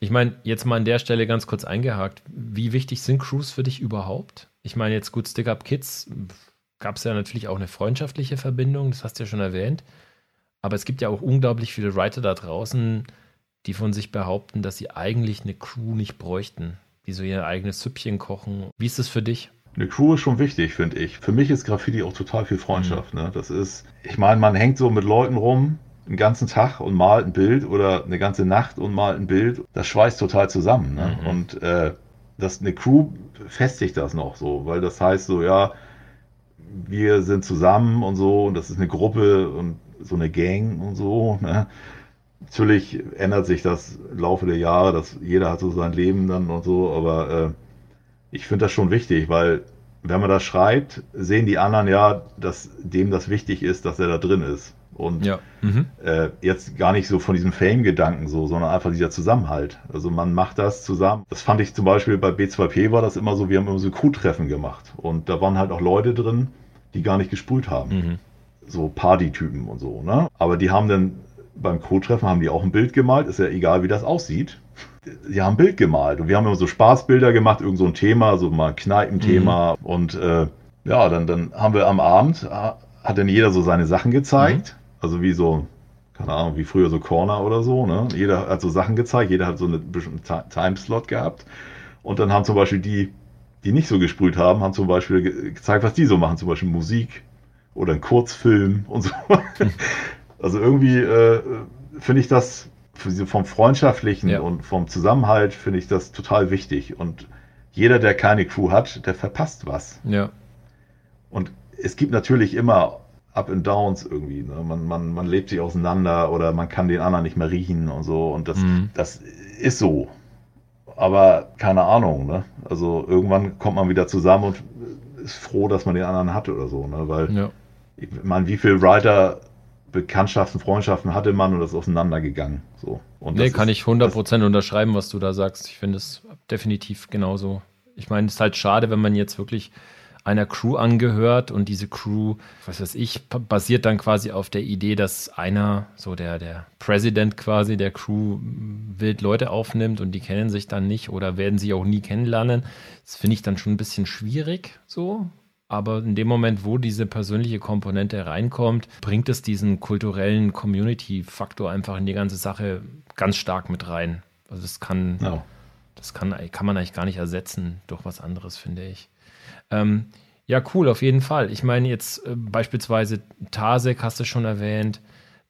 Ich meine, jetzt mal an der Stelle ganz kurz eingehakt. Wie wichtig sind Crews für dich überhaupt? Ich meine, jetzt gut, Stick Up Kids gab es ja natürlich auch eine freundschaftliche Verbindung, das hast du ja schon erwähnt. Aber es gibt ja auch unglaublich viele Writer da draußen, die von sich behaupten, dass sie eigentlich eine Crew nicht bräuchten, die so ihr eigenes Süppchen kochen. Wie ist das für dich? Eine Crew ist schon wichtig, finde ich. Für mich ist Graffiti auch total viel Freundschaft. Mhm. Ne? Das ist, ich meine, man hängt so mit Leuten rum, einen ganzen Tag und malt ein Bild oder eine ganze Nacht und malt ein Bild. Das schweißt total zusammen. Ne? Mhm. Und äh, das, eine Crew festigt das noch so, weil das heißt so, ja, wir sind zusammen und so und das ist eine Gruppe und so eine Gang und so. Ne? Natürlich ändert sich das im Laufe der Jahre, dass jeder hat so sein Leben dann und so, aber äh, ich finde das schon wichtig, weil wenn man das schreibt, sehen die anderen ja, dass dem das wichtig ist, dass er da drin ist. Und ja. mhm. äh, jetzt gar nicht so von diesem Fame-Gedanken so, sondern einfach dieser Zusammenhalt. Also man macht das zusammen. Das fand ich zum Beispiel bei B2P war das immer so, wir haben immer so Crew-Treffen gemacht. Und da waren halt auch Leute drin, die gar nicht gesprüht haben. Mhm. So Partytypen und so, ne? Aber die haben dann beim Crew-Treffen haben die auch ein Bild gemalt, ist ja egal, wie das aussieht. Die haben ein Bild gemalt und wir haben immer so Spaßbilder gemacht, irgend so ein Thema, so mal Kneipenthema mhm. und äh, ja, dann, dann haben wir am Abend, äh, hat dann jeder so seine Sachen gezeigt, mhm. Also wie so, keine Ahnung, wie früher so Corner oder so, ne? Jeder hat so Sachen gezeigt, jeder hat so einen bestimmten Timeslot gehabt und dann haben zum Beispiel die, die nicht so gesprüht haben, haben zum Beispiel gezeigt, was die so machen, zum Beispiel Musik oder ein Kurzfilm (laughs) und so. Also irgendwie äh, finde ich das vom Freundschaftlichen ja. und vom Zusammenhalt finde ich das total wichtig. Und jeder, der keine Crew hat, der verpasst was. Ja. Und es gibt natürlich immer Up and Downs irgendwie. Ne? Man, man, man lebt sich auseinander oder man kann den anderen nicht mehr riechen und so. Und das, mhm. das ist so aber keine Ahnung, ne? Also irgendwann kommt man wieder zusammen und ist froh, dass man den anderen hat oder so, ne? Weil ja. ich meine, wie viele Writer Bekanntschaften, Freundschaften hatte man und das ist auseinandergegangen. So. Und nee, kann ist, ich 100% unterschreiben, was du da sagst. Ich finde es definitiv genauso. Ich meine, es ist halt schade, wenn man jetzt wirklich einer Crew angehört und diese Crew, was weiß ich, basiert dann quasi auf der Idee, dass einer, so der, der President quasi der Crew, wild Leute aufnimmt und die kennen sich dann nicht oder werden sie auch nie kennenlernen. Das finde ich dann schon ein bisschen schwierig so. Aber in dem Moment, wo diese persönliche Komponente reinkommt, bringt es diesen kulturellen Community-Faktor einfach in die ganze Sache ganz stark mit rein. Also das kann, ja. Das kann, kann man eigentlich gar nicht ersetzen durch was anderes, finde ich. Ähm, ja, cool, auf jeden Fall. Ich meine, jetzt äh, beispielsweise Tasek hast du schon erwähnt.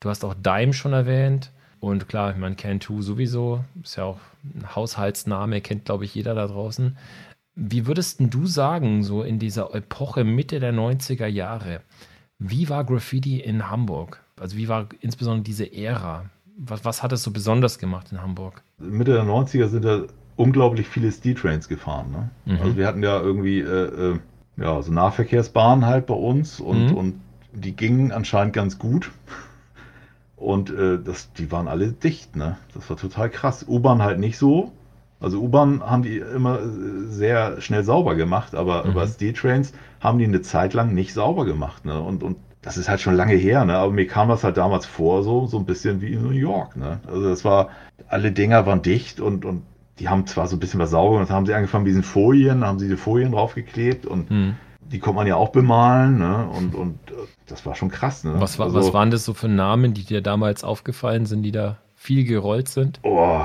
Du hast auch Dime schon erwähnt. Und klar, ich meine, Can2 sowieso. Ist ja auch ein Haushaltsname, kennt, glaube ich, jeder da draußen. Wie würdest du sagen, so in dieser Epoche Mitte der 90er Jahre, wie war Graffiti in Hamburg? Also wie war insbesondere diese Ära? Was, was hat es so besonders gemacht in Hamburg? Mitte der 90er sind da unglaublich viele Steel-Trains gefahren. Ne? Mhm. Also wir hatten ja irgendwie äh, äh, ja, so Nahverkehrsbahnen halt bei uns und, mhm. und die gingen anscheinend ganz gut. Und äh, das, die waren alle dicht, ne? Das war total krass. U-Bahn halt nicht so. Also U-Bahn haben die immer äh, sehr schnell sauber gemacht, aber mhm. über Steel-Trains haben die eine Zeit lang nicht sauber gemacht. Ne? Und, und das ist halt schon lange her, ne? aber mir kam das halt damals vor, so, so ein bisschen wie in New York. Ne? Also das war, alle Dinger waren dicht und, und die haben zwar so ein bisschen was sauber und haben sie angefangen mit diesen Folien, haben sie die Folien draufgeklebt und hm. die konnte man ja auch bemalen, ne? Und, und äh, das war schon krass, ne? Was, also, was waren das so für Namen, die dir damals aufgefallen sind, die da viel gerollt sind? Oh,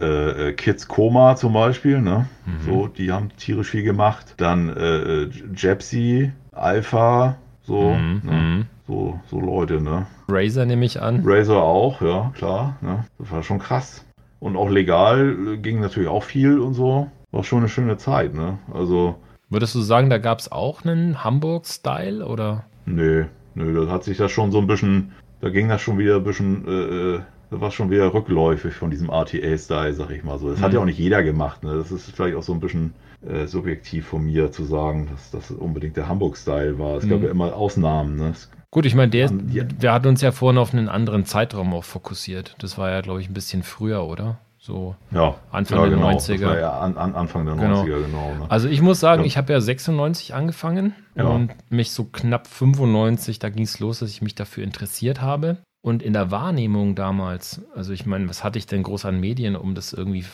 äh, äh Kids Koma zum Beispiel, ne? Mhm. So, die haben tierisch viel gemacht. Dann äh, äh Jepsy, Alpha, so, mhm. ne? Mhm. so, so Leute, ne? Razer nehme ich an. Razer auch, ja, klar, ne? Das war schon krass. Und auch legal ging natürlich auch viel und so. War schon eine schöne Zeit, ne? Also. Würdest du sagen, da gab es auch einen Hamburg-Style oder? Nö, nö, da hat sich das schon so ein bisschen, da ging das schon wieder ein bisschen, äh, äh da war schon wieder rückläufig von diesem RTA-Style, sag ich mal so. Das mhm. hat ja auch nicht jeder gemacht, ne? Das ist vielleicht auch so ein bisschen äh, subjektiv von mir zu sagen, dass das unbedingt der Hamburg-Style war. Es mhm. gab ja immer Ausnahmen, ne? Gut, ich meine, der, wir hatten uns ja vorhin auf einen anderen Zeitraum auch fokussiert. Das war ja, glaube ich, ein bisschen früher, oder? So ja, Anfang ja, der genau. 90er. Das war ja an, an Anfang der Genau. 90er, genau. ne? Also ich muss sagen, Ja. ich habe ja 96 angefangen und mich so knapp 95, da ging es los, dass ich mich dafür interessiert habe. Und in der Wahrnehmung damals, also ich meine, was hatte ich denn groß an Medien, um das irgendwie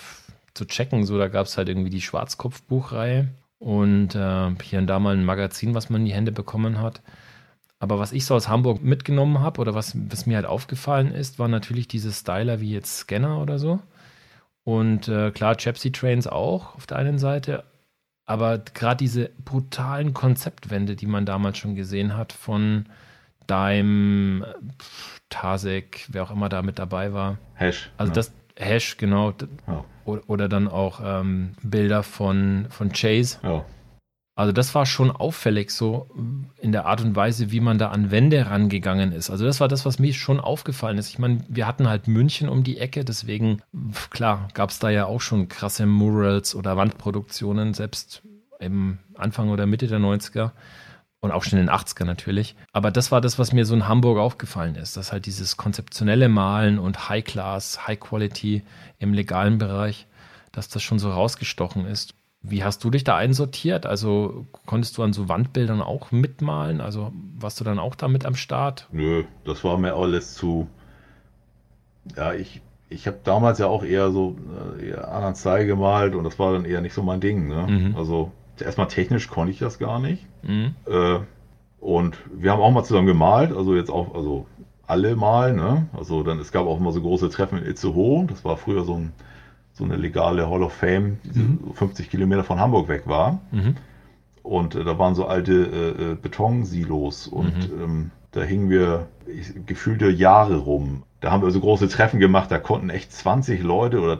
zu checken? So, da gab es halt irgendwie die Schwarzkopf-Buchreihe und äh, hier und da mal ein Magazin, was man in die Hände bekommen hat. Aber was ich so aus Hamburg mitgenommen habe oder was, was mir halt aufgefallen ist, waren natürlich diese Styler wie jetzt Scanner oder so. Und äh, klar, Chapsy Trains auch auf der einen Seite. Aber gerade diese brutalen Konzeptwände, die man damals schon gesehen hat, von Dime, pf, Tasek, wer auch immer da mit dabei war. Hash. Also ne? das Hash, genau. Ja. Oder, oder dann auch ähm, Bilder von, von Chase. Ja. Also das war schon auffällig so in der Art und Weise, wie man da an Wände rangegangen ist. Also das war das, was mir schon aufgefallen ist. Ich meine, wir hatten halt München um die Ecke, deswegen, klar, gab es da ja auch schon krasse Murals oder Wandproduktionen, selbst im Anfang oder Mitte der 90er und auch schon in den 80er natürlich. Aber das war das, was mir so in Hamburg aufgefallen ist, dass halt dieses konzeptionelle Malen und High Class, High Quality im legalen Bereich, dass das schon so rausgestochen ist. Wie hast du dich da einsortiert? Also konntest du an so Wandbildern auch mitmalen? Also warst du dann auch damit am Start? Nö, das war mir alles zu. Ja, ich, ich habe damals ja auch eher so äh, eher anderen Style gemalt und das war dann eher nicht so mein Ding. Ne? Mhm. Also erstmal technisch konnte ich das gar nicht. Mhm. Äh, und wir haben auch mal zusammen gemalt, also jetzt auch, also alle mal, ne? Also dann, es gab auch immer so große Treffen in Itzehoe. Das war früher so, ein, so eine legale Hall of Fame, die Mhm. so 50 Kilometer von Hamburg weg war. Mhm. Und äh, da waren so alte äh, äh, Betonsilos und Mhm. ähm, da hingen wir ich, gefühlte Jahre rum. Da haben wir so große Treffen gemacht, da konnten echt 20 Leute oder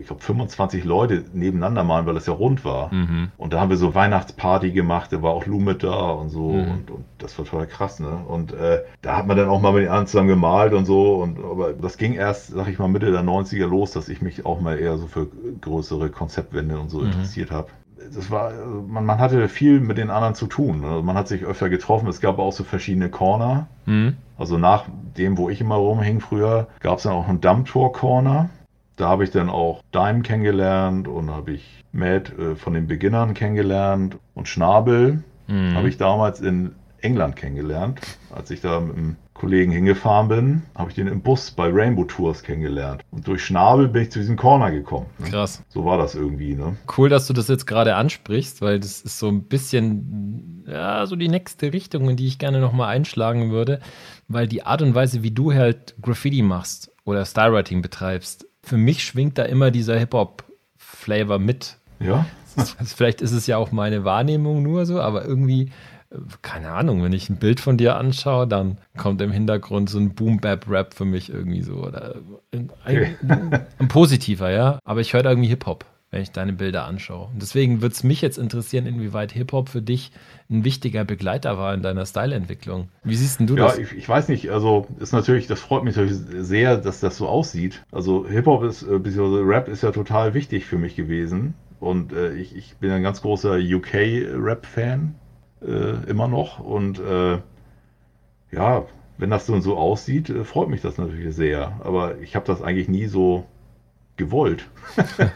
ich glaube 25 Leute nebeneinander malen, weil das ja rund war. Mhm. Und da haben wir so Weihnachtsparty gemacht, da war auch Lou mit da und so Mhm. und, und das war total krass, ne? Und äh, da hat man dann auch mal mit den anderen zusammen gemalt und so und aber das ging erst, sag ich mal, Mitte der 90er los, dass ich mich auch mal eher so für größere Konzeptwände und so Mhm. interessiert habe. Das war, also man, man hatte viel mit den anderen zu tun. Ne? Man hat sich öfter getroffen. Es gab auch so verschiedene Corner. Mhm. Also nach dem, wo ich immer rumhing früher, gab es dann auch einen Dammtor-Corner. Da habe ich dann auch Dime kennengelernt und habe ich Matt äh, von den Beginnern kennengelernt und Schnabel Mhm. habe ich damals in England kennengelernt. Als ich da mit einem Kollegen hingefahren bin, habe ich den im Bus bei Rainbow Tours kennengelernt. Und durch Schnabel bin ich zu diesem Corner gekommen. Ne? Krass. So war das irgendwie, ne? Cool, dass du das jetzt gerade ansprichst, weil das ist so ein bisschen, ja, so die nächste Richtung, in die ich gerne nochmal einschlagen würde, weil die Art und Weise, wie du halt Graffiti machst oder Stylewriting betreibst, für mich schwingt da immer dieser Hip-Hop-Flavor mit. Ja? Vielleicht ist es ja auch meine Wahrnehmung nur so, aber irgendwie, keine Ahnung, wenn ich ein Bild von dir anschaue, dann kommt im Hintergrund so ein Boom-Bap-Rap für mich irgendwie so. Oder ein, ein, (laughs) ein positiver, ja. Aber ich höre da irgendwie Hip-Hop, wenn ich deine Bilder anschaue. Und deswegen würde es mich jetzt interessieren, inwieweit Hip-Hop für dich ein wichtiger Begleiter war in deiner Styleentwicklung. Wie siehst denn du Ja, das? ich, ich weiß nicht, also ist natürlich, das freut mich natürlich sehr, dass das so aussieht. Also Hip-Hop ist, äh, beziehungsweise Rap ist ja total wichtig für mich gewesen. Und äh, ich, ich bin ein ganz großer UK-Rap-Fan, äh, immer noch. Und äh, ja, wenn das so und so aussieht, äh, freut mich das natürlich sehr. Aber ich habe das eigentlich nie so gewollt. (laughs)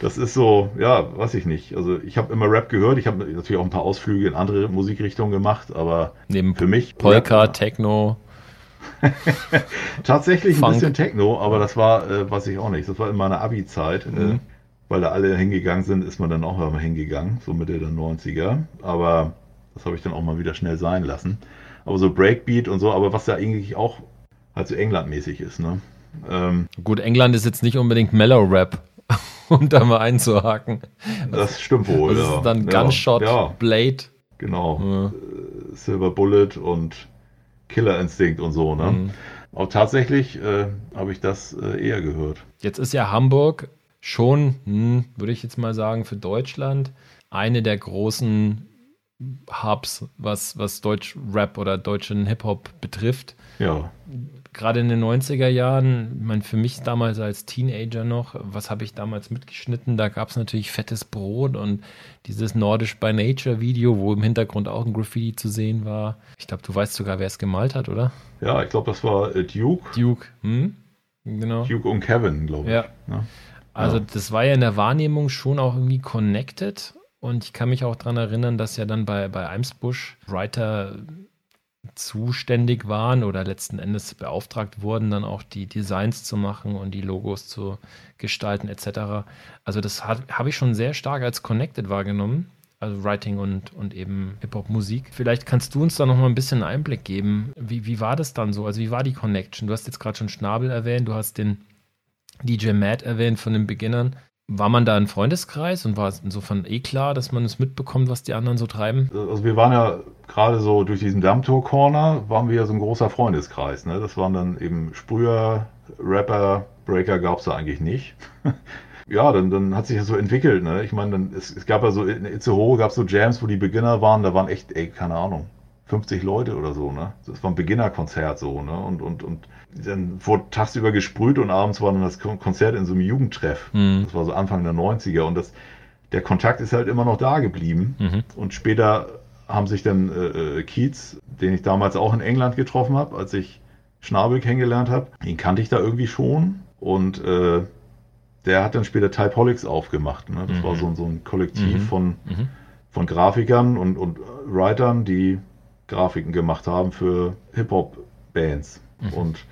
Das ist so, ja, weiß ich nicht. Also ich habe immer Rap gehört. Ich habe natürlich auch ein paar Ausflüge in andere Musikrichtungen gemacht, aber Neben für mich Polka, Rap- Techno. (laughs) Tatsächlich ein Funk. bisschen Techno, aber das war, äh, weiß ich auch nicht. Das war in meiner Abi-Zeit, äh, Mhm. weil da alle hingegangen sind, ist man dann auch mal hingegangen, so Mitte der 90er. Aber das habe ich dann auch mal wieder schnell sein lassen. Aber so Breakbeat und so, aber was ja eigentlich auch halt so Englandmäßig ist, ne? Ähm, Gut, England ist jetzt nicht unbedingt Mellow-Rap, (laughs) um da mal einzuhaken. das stimmt wohl. Das ja. ist dann ja, Gunshot, Ja, Blade. genau. Ja. Äh, Silver Bullet und Killer Instinct und so, ne? Mhm. Aber tatsächlich äh, habe ich das äh, eher gehört. Jetzt ist ja Hamburg schon, hm, würde ich jetzt mal sagen, für Deutschland eine der großen Hubs, was, was Deutsch-Rap oder deutschen Hip-Hop betrifft. Ja. Gerade in den 90er Jahren, ich meine, für mich damals als Teenager noch, was habe ich damals mitgeschnitten? Da gab es natürlich fettes Brot und dieses Nordisch by Nature Video, wo im Hintergrund auch ein Graffiti zu sehen war. Ich glaube, du weißt sogar, wer es gemalt hat, oder? Ja, ich glaube, das war äh, Duke. Duke, hm? Genau. Duke und Kevin, glaube ich. Ja. Ne? Also Ja. das war ja in der Wahrnehmung schon auch irgendwie connected. Und ich kann mich auch daran erinnern, dass ja dann bei, bei Eimsbusch Writer zuständig waren oder letzten Endes beauftragt wurden, dann auch die Designs zu machen und die Logos zu gestalten etc. Also das habe ich schon sehr stark als connected wahrgenommen. Also Writing und, und eben Hip-Hop-Musik. Vielleicht kannst du uns da noch mal ein bisschen Einblick geben. Wie, wie war das dann so? Also wie war die Connection? Du hast jetzt gerade schon Schnabel erwähnt, du hast den DJ Matt erwähnt von den Beginnern. War man da ein Freundeskreis und war es insofern eh klar, dass man es mitbekommt, was die anderen so treiben? Also wir waren ja gerade so durch diesen Dammtor Corner, waren wir ja so ein großer Freundeskreis. Ne? Das waren dann eben Sprüher, Rapper, Breaker gab es da eigentlich nicht. (laughs) ja, dann, dann hat sich das so entwickelt. Ne? Ich meine, es, es gab ja so in Itzehoe gab es so Jams, wo die Beginner waren, da waren echt, ey, keine Ahnung, 50 Leute oder so. Ne? Das war ein Beginnerkonzert so. Ne? Und, und, und dann wurde tagsüber gesprüht und abends war dann das Kon- Konzert in so einem Jugendtreff. Hm. Das war so Anfang der 90er und das, der Kontakt ist halt immer noch da geblieben. Mhm. Und später haben sich dann äh, äh, Keats, den ich damals auch in England getroffen habe, als ich Schnabel kennengelernt habe, den kannte ich da irgendwie schon. Und äh, der hat dann später Typeholics aufgemacht. Ne? Das Mhm. war so, so ein Kollektiv Mhm. von, Mhm. von Grafikern und, und Writern, die Grafiken gemacht haben für Hip-Hop-Bands Mhm. und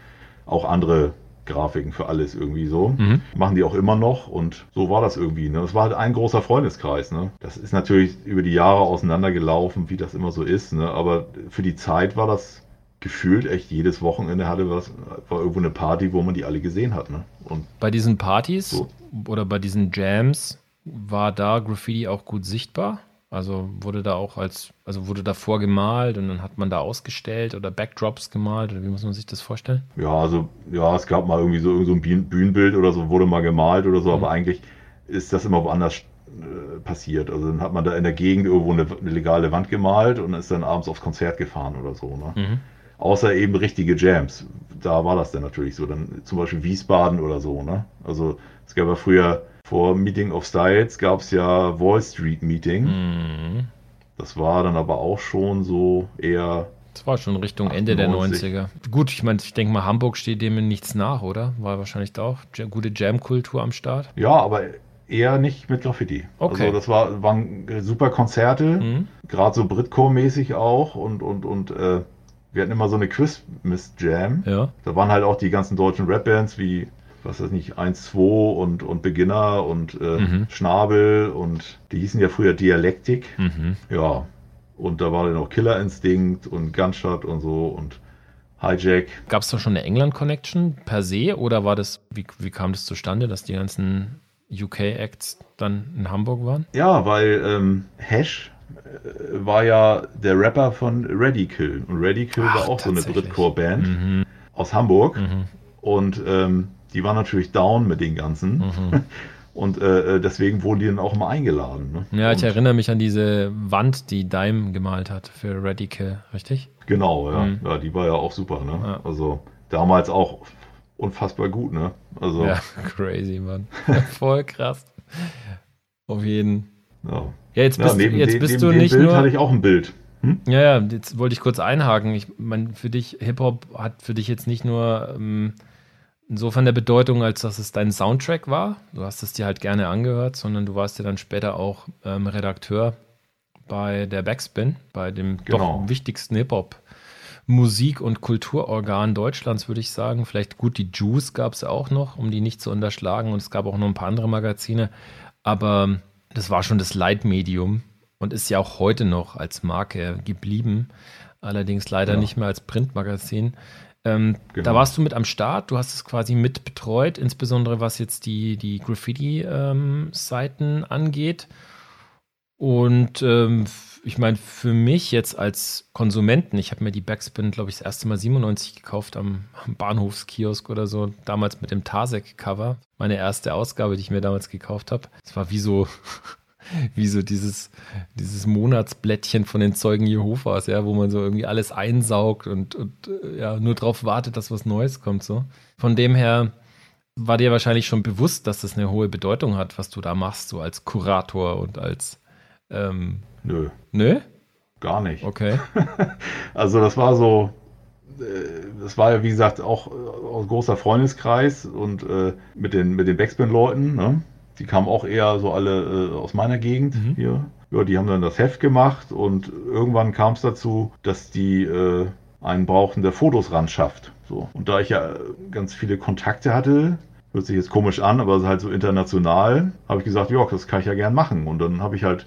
auch andere Grafiken für alles irgendwie so. Mhm. Machen die auch immer noch und so war das irgendwie. Ne? Das war halt ein großer Freundeskreis. Ne? Das ist natürlich über die Jahre auseinandergelaufen, wie das immer so ist. Ne? Aber für die Zeit war das gefühlt echt jedes Wochenende hatte was, war irgendwo eine Party, wo man die alle gesehen hat. Ne? Und Bei diesen Partys So. oder bei diesen Jams war da Graffiti auch gut sichtbar? Also wurde da auch als, also wurde da vorgemalt und dann hat man da ausgestellt oder Backdrops gemalt oder wie muss man sich das vorstellen? Ja, also, ja, es gab mal irgendwie so, irgend so ein Bühnen- Bühnenbild oder so, wurde mal gemalt oder so, Mhm. aber eigentlich ist das immer woanders äh, passiert. Also dann hat man da in der Gegend irgendwo eine, eine legale Wand gemalt und ist dann abends aufs Konzert gefahren oder so. Ne? Mhm. Außer eben richtige Jams. Da war das dann natürlich so. Dann zum Beispiel Wiesbaden oder so. Ne? Also es gab ja früher vor Meeting of Styles gab es ja Wall Street Meeting. Mhm. Das war dann aber auch schon so eher Das war schon Richtung Ende der 98. 90er. Gut, ich meine, ich denke mal, Hamburg steht dem in nichts nach, oder? War wahrscheinlich da auch gute Jam-Kultur am Start. Ja, aber eher nicht mit Graffiti. Okay. Also das war, waren super Konzerte, Mhm. gerade so Britcore-mäßig auch und, und, und äh, wir hatten immer so eine Christmas-Jam. Ja. Da waren halt auch die ganzen deutschen Rap-Bands wie, was weiß nicht, 1-2 und, und Beginner und äh, Mhm. Schnabel und die hießen ja früher Dialektik. Mhm. Ja, und da war dann auch Killer Instinct und Gunshot und so und Hijack. Gab es da schon eine England-Connection per se oder war das, wie, wie kam das zustande, dass die ganzen UK-Acts dann in Hamburg waren? Ja, weil ähm, Hash äh, war ja der Rapper von Radical. Und Radical Ach, war auch so eine. Britcore-Band Mhm. aus Hamburg. Mhm. Und ähm, die waren natürlich down mit den ganzen. Mhm. (laughs) Und äh, äh, deswegen wurden die dann auch mal eingeladen. Ne? Ja, ich Und, erinnere mich an diese Wand, die Dime gemalt hat für Radical, richtig? Genau, ja. Mhm. ja. Die war ja auch super. Ne? Ja. Also damals auch unfassbar gut. Ne? Also, Ja, (laughs) crazy, Mann. (laughs) Voll krass. Auf jeden. ja. Ja, jetzt bist, neben du, jetzt bist du nicht Bild nur. hatte ich auch ein Bild. Hm? Ja, ja, jetzt wollte ich kurz einhaken. Ich meine, für dich, Hip-Hop hat für dich jetzt nicht nur ähm, insofern der Bedeutung, als dass es dein Soundtrack war. Du hast es dir halt gerne angehört, sondern du warst ja dann später auch ähm, Redakteur bei der Backspin, bei dem Genau. doch wichtigsten Hip-Hop. Musik- und Kulturorgan Deutschlands, würde ich sagen. Vielleicht gut, die Juice gab es auch noch, um die nicht zu unterschlagen. Und es gab auch noch ein paar andere Magazine. Aber das war schon das Leitmedium und ist ja auch heute noch als Marke geblieben. Allerdings leider Ja. nicht mehr als Printmagazin. Ähm, Genau. Da warst du mit am Start, du hast es quasi mit betreut, insbesondere was jetzt die, die Graffiti-Seiten angeht. Und ähm, ich meine, für mich jetzt als Konsumenten, ich habe mir die Backspin, glaube ich, das erste Mal 97 gekauft am, am Bahnhofskiosk oder so, damals mit dem Tasek-Cover. Meine erste Ausgabe, die ich mir damals gekauft habe. Es war wie so, (laughs) wie so dieses, dieses Monatsblättchen von den Zeugen Jehovas, ja, wo man so irgendwie alles einsaugt und, und äh, ja, nur darauf wartet, dass was Neues kommt. So. Von dem her war dir wahrscheinlich schon bewusst, dass das eine hohe Bedeutung hat, was du da machst, so als Kurator und als ähm, Nö. Nö? Gar nicht. Okay. (laughs) also das war so, äh, das war ja wie gesagt auch ein großer Freundeskreis und äh, mit den, mit den Backspin-Leuten, ne? Die kamen auch eher so alle äh, aus meiner Gegend mhm. hier. Ja, die haben dann das Heft gemacht und irgendwann kam es dazu, dass die äh, einen brauchten, der Fotos ran schafft. So. Und da ich ja ganz viele Kontakte hatte, hört sich jetzt komisch an, aber halt so international, habe ich gesagt, ja, das kann ich ja gern machen. Und dann habe ich halt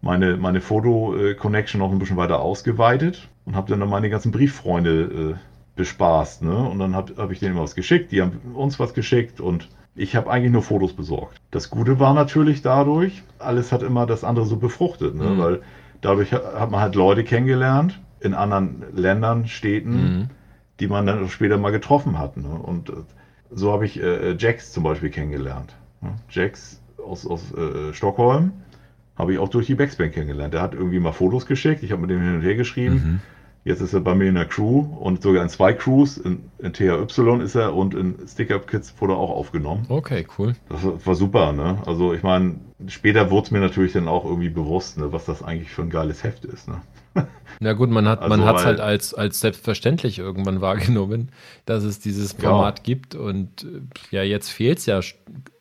meine, meine Foto-Connection noch ein bisschen weiter ausgeweitet und habe dann, dann meine ganzen Brieffreunde äh, bespaßt. Ne? Und dann habe hab ich denen was geschickt, die haben uns was geschickt und ich habe eigentlich nur Fotos besorgt. Das Gute war natürlich dadurch, alles hat immer das andere so befruchtet, ne? Mhm. weil dadurch hat man halt Leute kennengelernt in anderen Ländern, Städten, mhm. die man dann später mal getroffen hat. Ne? Und äh, so habe ich äh, Jax zum Beispiel kennengelernt. Ne? Jax aus, aus äh, Stockholm habe ich auch durch die Backspin kennengelernt. Der hat irgendwie mal Fotos geschickt, ich habe mit dem hin und her geschrieben. Mhm. Jetzt ist er bei mir in der Crew und sogar in zwei Crews. In, in THY ist er und in Stick-Up Kids wurde er auch aufgenommen. Okay, cool. Das war super, ne? Also ich meine, später wurde es mir natürlich dann auch irgendwie bewusst, ne, was das eigentlich für ein geiles Heft ist, ne? (laughs) Na gut, man hat also, es halt als, als selbstverständlich irgendwann wahrgenommen, (laughs) dass es dieses Format ja. gibt und ja, jetzt fehlt es ja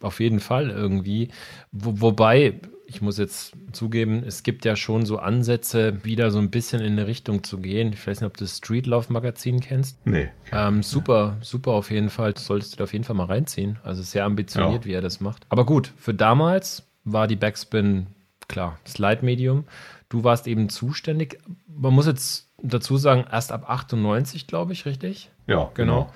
auf jeden Fall irgendwie. Wo, wobei, ich muss jetzt zugeben, es gibt ja schon so Ansätze, wieder so ein bisschen in eine Richtung zu gehen. Ich weiß nicht, ob du das Street Love Magazin kennst. Nee. Ähm, super, super auf jeden Fall. Das solltest du da auf jeden Fall mal reinziehen. Also sehr ambitioniert, ja. wie er das macht. Aber gut, für damals war die Backspin, klar, das Leitmedium. Du warst eben zuständig. Man muss jetzt dazu sagen, erst ab 98, glaube ich, richtig? Ja, genau. genau.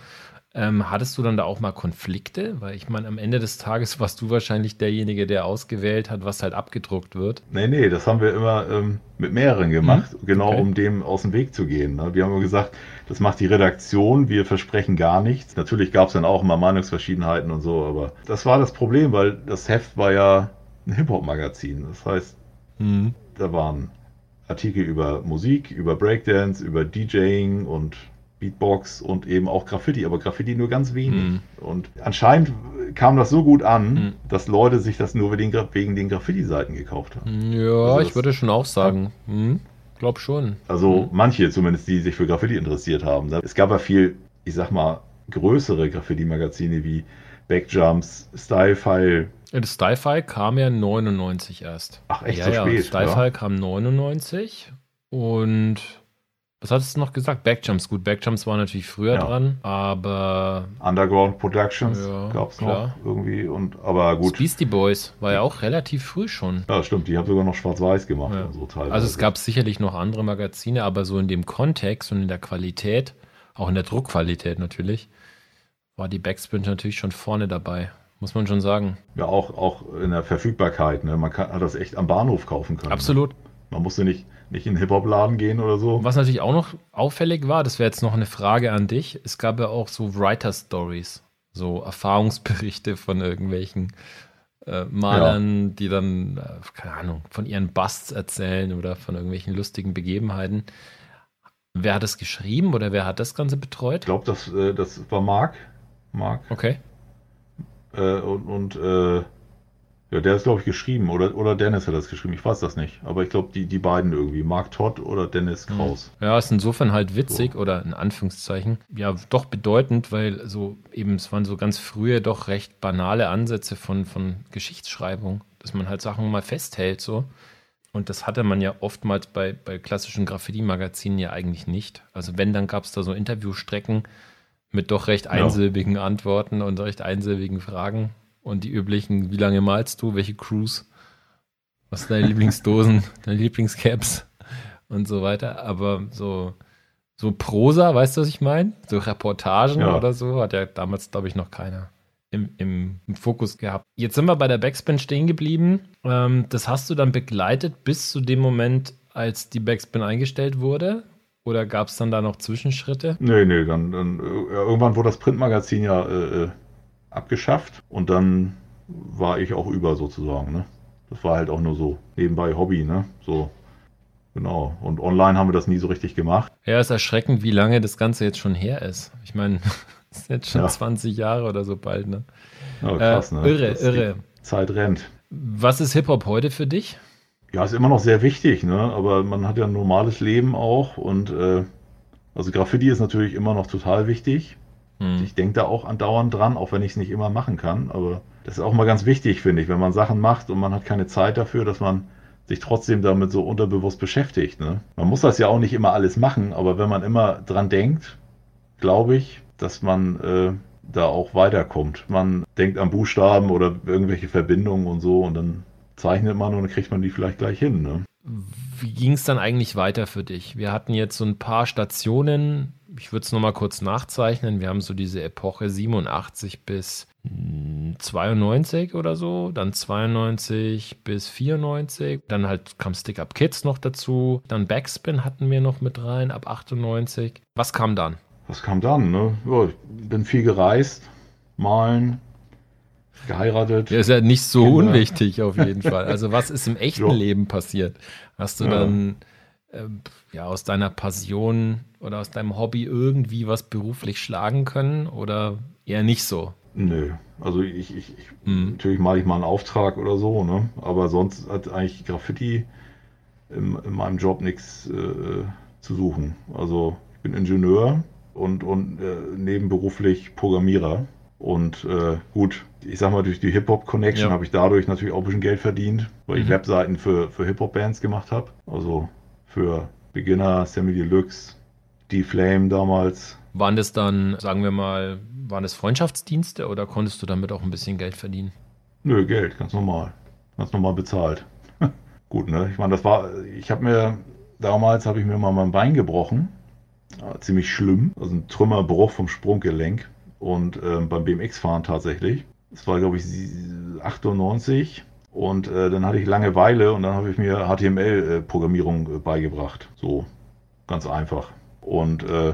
Ähm, hattest du dann da auch mal Konflikte? Weil ich meine, am Ende des Tages warst du wahrscheinlich derjenige, der ausgewählt hat, was halt abgedruckt wird. Nee, nee, das haben wir immer ähm, mit mehreren gemacht, hm? genau okay. um dem aus dem Weg zu gehen. Ne? Wir haben immer gesagt, das macht die Redaktion, wir versprechen gar nichts. Natürlich gab es dann auch immer Meinungsverschiedenheiten und so, aber das war das Problem, weil das Heft war ja ein Hip-Hop-Magazin. Das heißt, hm. da waren Artikel über Musik, über Breakdance, über DJing und Beatbox und eben auch Graffiti, aber Graffiti nur ganz wenig. Mhm. Und anscheinend kam das so gut an, mhm. dass Leute sich das nur wegen, wegen den Graffiti-Seiten gekauft haben. Ja, also ich würde schon auch sagen. Ja. Mhm. Glaub schon. Also mhm. manche zumindest, die sich für Graffiti interessiert haben. Es gab ja viel, ich sag mal, größere Graffiti-Magazine wie Backjumps, Style-File. Style-File kam ja 99 erst. Ach, echt ja, so spät? Ja, Style-File ja. kam 99 und was hattest du noch gesagt? Backjumps. Gut, Backjumps war natürlich früher ja. dran, aber. Underground Productions ja, gab es noch irgendwie. Und, aber gut. Beastie Boys war ja auch relativ früh schon. Ja, stimmt. Die haben sogar noch schwarz-weiß gemacht. Ja. So also es gab sicherlich noch andere Magazine, aber so in dem Kontext und in der Qualität, auch in der Druckqualität natürlich, war die Backspin natürlich schon vorne dabei. Muss man schon sagen. Ja, auch, auch in der Verfügbarkeit. Ne? Man kann, hat das echt am Bahnhof kaufen können. Absolut. Ne? Man musste nicht nicht in den Hip-Hop-Laden gehen oder so. Was natürlich auch noch auffällig war, das wäre jetzt noch eine Frage an dich. Es gab ja auch so Writer-Stories, so Erfahrungsberichte von irgendwelchen äh, Malern, ja. die dann, äh, keine Ahnung, von ihren Busts erzählen oder von irgendwelchen lustigen Begebenheiten. Wer hat das geschrieben oder wer hat das Ganze betreut? Ich glaube, das, äh, das war Marc. Marc. Okay. Äh, und und äh, ja, der ist, glaube ich, geschrieben. Oder, oder Dennis hat das geschrieben. Ich weiß das nicht. Aber ich glaube, die, die beiden irgendwie. Mark Todd oder Dennis hm. Kraus. Ja, ist insofern halt witzig so. oder in Anführungszeichen. Ja, doch bedeutend, weil so eben, es waren so ganz frühe, doch recht banale Ansätze von, von Geschichtsschreibung. Dass man halt Sachen mal festhält, so. Und das hatte man ja oftmals bei, bei klassischen Graffiti-Magazinen ja eigentlich nicht. Also wenn, dann gab es da so Interviewstrecken mit doch recht einsilbigen ja. Antworten und recht einsilbigen Fragen und die üblichen, wie lange malst du, welche Crews, was sind deine Lieblingsdosen, (laughs) deine Lieblingscaps und so weiter. Aber so, so Prosa, weißt du, was ich meine? So Reportagen ja. oder so hat ja damals, glaube ich, noch keiner im, im, im, Fokus gehabt. Jetzt sind wir bei der Backspin stehen geblieben. Ähm, das hast du dann begleitet bis zu dem Moment, als die Backspin eingestellt wurde? Oder gab es dann da noch Zwischenschritte? Nee, nee, dann, dann irgendwann wurde das Printmagazin ja äh, äh abgeschafft und dann war ich auch über sozusagen. Ne? das war halt auch nur so nebenbei Hobby, ne? So. Genau. Und online haben wir das nie so richtig gemacht. Ja, ist erschreckend, wie lange das Ganze jetzt schon her ist. Ich meine, (laughs) das ist jetzt schon ja. 20 Jahre oder so bald, ne? Ja, krass, ne? Äh, irre, irre. Zeit rennt. Was ist Hip-Hop heute für dich? Ja, ist immer noch sehr wichtig, ne? Aber man hat ja ein normales Leben auch und äh, also Graffiti ist natürlich immer noch total wichtig. Hm. Ich denke da auch andauernd dran, auch wenn ich es nicht immer machen kann. Aber das ist auch mal ganz wichtig, finde ich, wenn man Sachen macht und man hat keine Zeit dafür, dass man sich trotzdem damit so unterbewusst beschäftigt. Ne? Man muss das ja auch nicht immer alles machen, aber wenn man immer dran denkt, glaube ich, dass man äh, da auch weiterkommt. Man denkt an Buchstaben oder irgendwelche Verbindungen und so und dann zeichnet man und dann kriegt man die vielleicht gleich hin. Ne? Wie ging es dann eigentlich weiter für dich? Wir hatten jetzt so ein paar Stationen ich würde es nochmal kurz nachzeichnen. Wir haben so diese Epoche 87 bis 92 oder so, dann 92 bis 94, dann halt kam Stick Up Kids noch dazu, dann Backspin hatten wir noch mit rein ab 98. Was kam dann? Was kam dann? Ne? Ja, ich bin viel gereist, malen, geheiratet. Ja, ist ja nicht so Kinder. unwichtig auf jeden Fall. (laughs) Also was ist im echten Leben passiert? Hast du ja. dann äh, ja aus deiner Passion oder aus deinem Hobby irgendwie was beruflich schlagen können oder eher nicht so? Nö, also ich, ich, ich mhm. natürlich male ich mal einen Auftrag oder so, ne? Aber sonst hat eigentlich Graffiti in, in meinem Job nichts äh, zu suchen. Also ich bin Ingenieur und, und äh, nebenberuflich Programmierer. Und äh, gut, ich sag mal, durch die Hip-Hop-Connection ja. habe ich dadurch natürlich auch ein bisschen Geld verdient, weil mhm. ich Webseiten für, für Hip-Hop-Bands gemacht habe. Also für Beginner, Semi Deluxe, D-Flame damals. Waren das dann, sagen wir mal, waren das Freundschaftsdienste oder konntest du damit auch ein bisschen Geld verdienen? Nö, Geld, ganz normal. Ganz normal bezahlt. (laughs) Gut, ne? Ich meine, das war, ich habe mir, damals habe ich mir mal mein Bein gebrochen. Ja, ziemlich schlimm. Also ein Trümmerbruch vom Sprunggelenk. Und äh, beim BMX-Fahren tatsächlich. Das war, glaube ich, 98. Und äh, dann hatte ich Langeweile und dann habe ich mir HTML-Programmierung äh, beigebracht. So, ganz einfach. Und äh,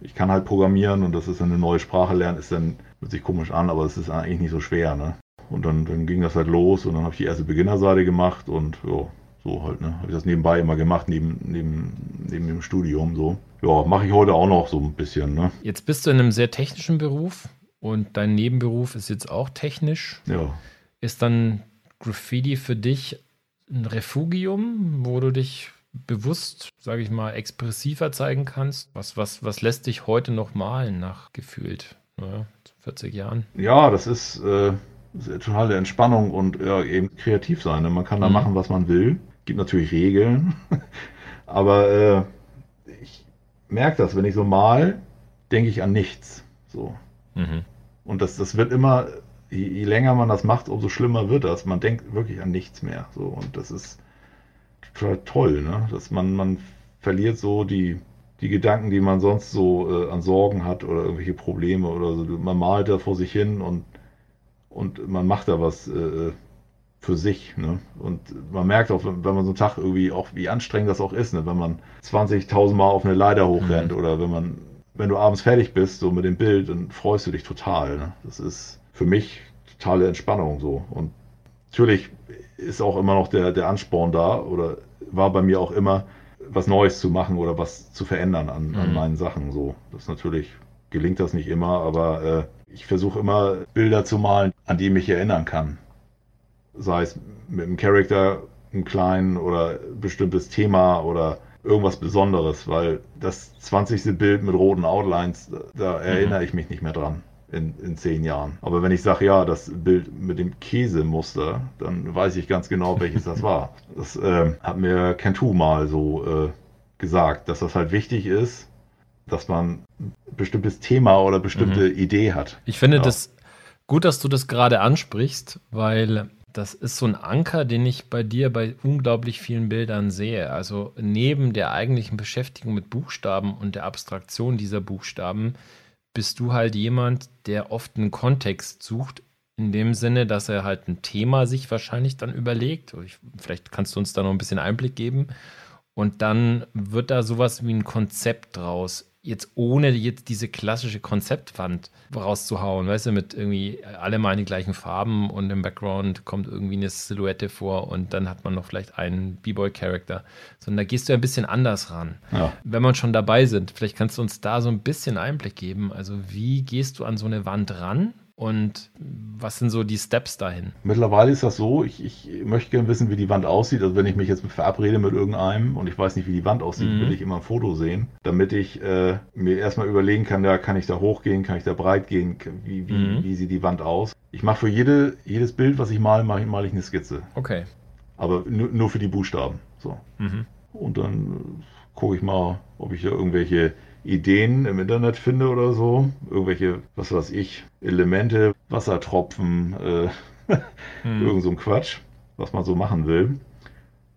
ich kann halt programmieren und das ist eine neue Sprache lernen, ist dann, hört sich komisch an, aber es ist eigentlich nicht so schwer, ne? Und dann, dann ging das halt los und dann habe ich die erste Beginnerseite gemacht und ja, so halt, ne? Habe ich das nebenbei immer gemacht, neben, neben, neben dem Studium so. Ja, mache ich heute auch noch so ein bisschen, ne? Jetzt bist du in einem sehr technischen Beruf und dein Nebenberuf ist jetzt auch technisch. Ja. Ist dann Graffiti für dich ein Refugium, wo du dich bewusst, sage ich mal, expressiver zeigen kannst? Was, was, was lässt dich heute noch malen nach gefühlt ja, 40 Jahren? Ja, das ist, äh, totale Entspannung und ja, eben kreativ sein. Ne? Man kann da mhm. machen, was man will. Gibt natürlich Regeln, (laughs) aber äh, ich merke das, wenn ich so mal, denke ich an nichts. So. Mhm. Und das, das wird immer, je, je, länger man das macht, umso schlimmer wird das. Man denkt wirklich an nichts mehr. So. Und das ist toll, ne? Dass man, man verliert so die, die Gedanken, die man sonst so äh, an Sorgen hat oder irgendwelche Probleme oder so. Man malt da vor sich hin und, und man macht da was äh, für sich. Ne? Und man merkt auch, wenn man so einen Tag irgendwie auch, wie anstrengend das auch ist, ne? wenn man 20.000 Mal auf eine Leiter hochrennt mhm. oder wenn man, wenn du abends fertig bist, so mit dem Bild, dann freust du dich total. Ne? Das ist für mich totale Entspannung so. Und natürlich ist auch immer noch der, der Ansporn da oder war bei mir auch immer, was Neues zu machen oder was zu verändern an, an mhm. meinen Sachen. So, das natürlich gelingt das nicht immer, aber äh, ich versuche immer Bilder zu malen, an die ich mich erinnern kann. Sei es mit einem Charakter, einem kleinen oder bestimmtes Thema oder irgendwas Besonderes, weil das 20. Bild mit roten Outlines, da erinnere mhm. ich mich nicht mehr dran in, in zehn Jahren. Aber wenn ich sage, ja, das Bild mit dem Käsemuster, dann weiß ich ganz genau, welches das war. (laughs) Das äh, hat mir Cantu mal so äh, gesagt, dass das halt wichtig ist, dass man ein bestimmtes Thema oder bestimmte mhm. Idee hat. Ich finde ja. das gut, dass du das gerade ansprichst, weil das ist so ein Anker, den ich bei dir bei unglaublich vielen Bildern sehe. Also neben der eigentlichen Beschäftigung mit Buchstaben und der Abstraktion dieser Buchstaben bist du halt jemand, der oft einen Kontext sucht, in dem Sinne, dass er halt ein Thema sich wahrscheinlich dann überlegt. Ich, vielleicht kannst du uns da noch ein bisschen Einblick geben. Und dann wird da sowas wie ein Konzept draus. Jetzt ohne jetzt diese klassische Konzeptwand rauszuhauen, weißt du, mit irgendwie alle mal in die gleichen Farben und im Background kommt irgendwie eine Silhouette vor und dann hat man noch vielleicht einen B-Boy-Charakter. Sondern da gehst du ein bisschen anders ran. Ja. Wenn wir schon dabei sind, vielleicht kannst du uns da so ein bisschen Einblick geben. Also wie gehst du an so eine Wand ran? Und was sind so die Steps dahin? Mittlerweile ist das so, ich, ich möchte gerne wissen, wie die Wand aussieht. Also wenn ich mich jetzt verabrede mit irgendeinem und ich weiß nicht, wie die Wand aussieht, mhm. will ich immer ein Foto sehen, damit ich äh, mir erstmal überlegen kann, ja, kann ich da hochgehen, kann ich da breit gehen, wie, wie, mhm. wie sieht die Wand aus. Ich mache für jede, jedes Bild, was ich male, mache mal ich eine Skizze. Okay. Aber nur, nur für die Buchstaben. So. Mhm. Und dann gucke ich mal, ob ich da irgendwelche Ideen im Internet finde oder so. Irgendwelche, was weiß ich, Elemente, Wassertropfen, äh, (laughs) hm. irgend so ein Quatsch, was man so machen will.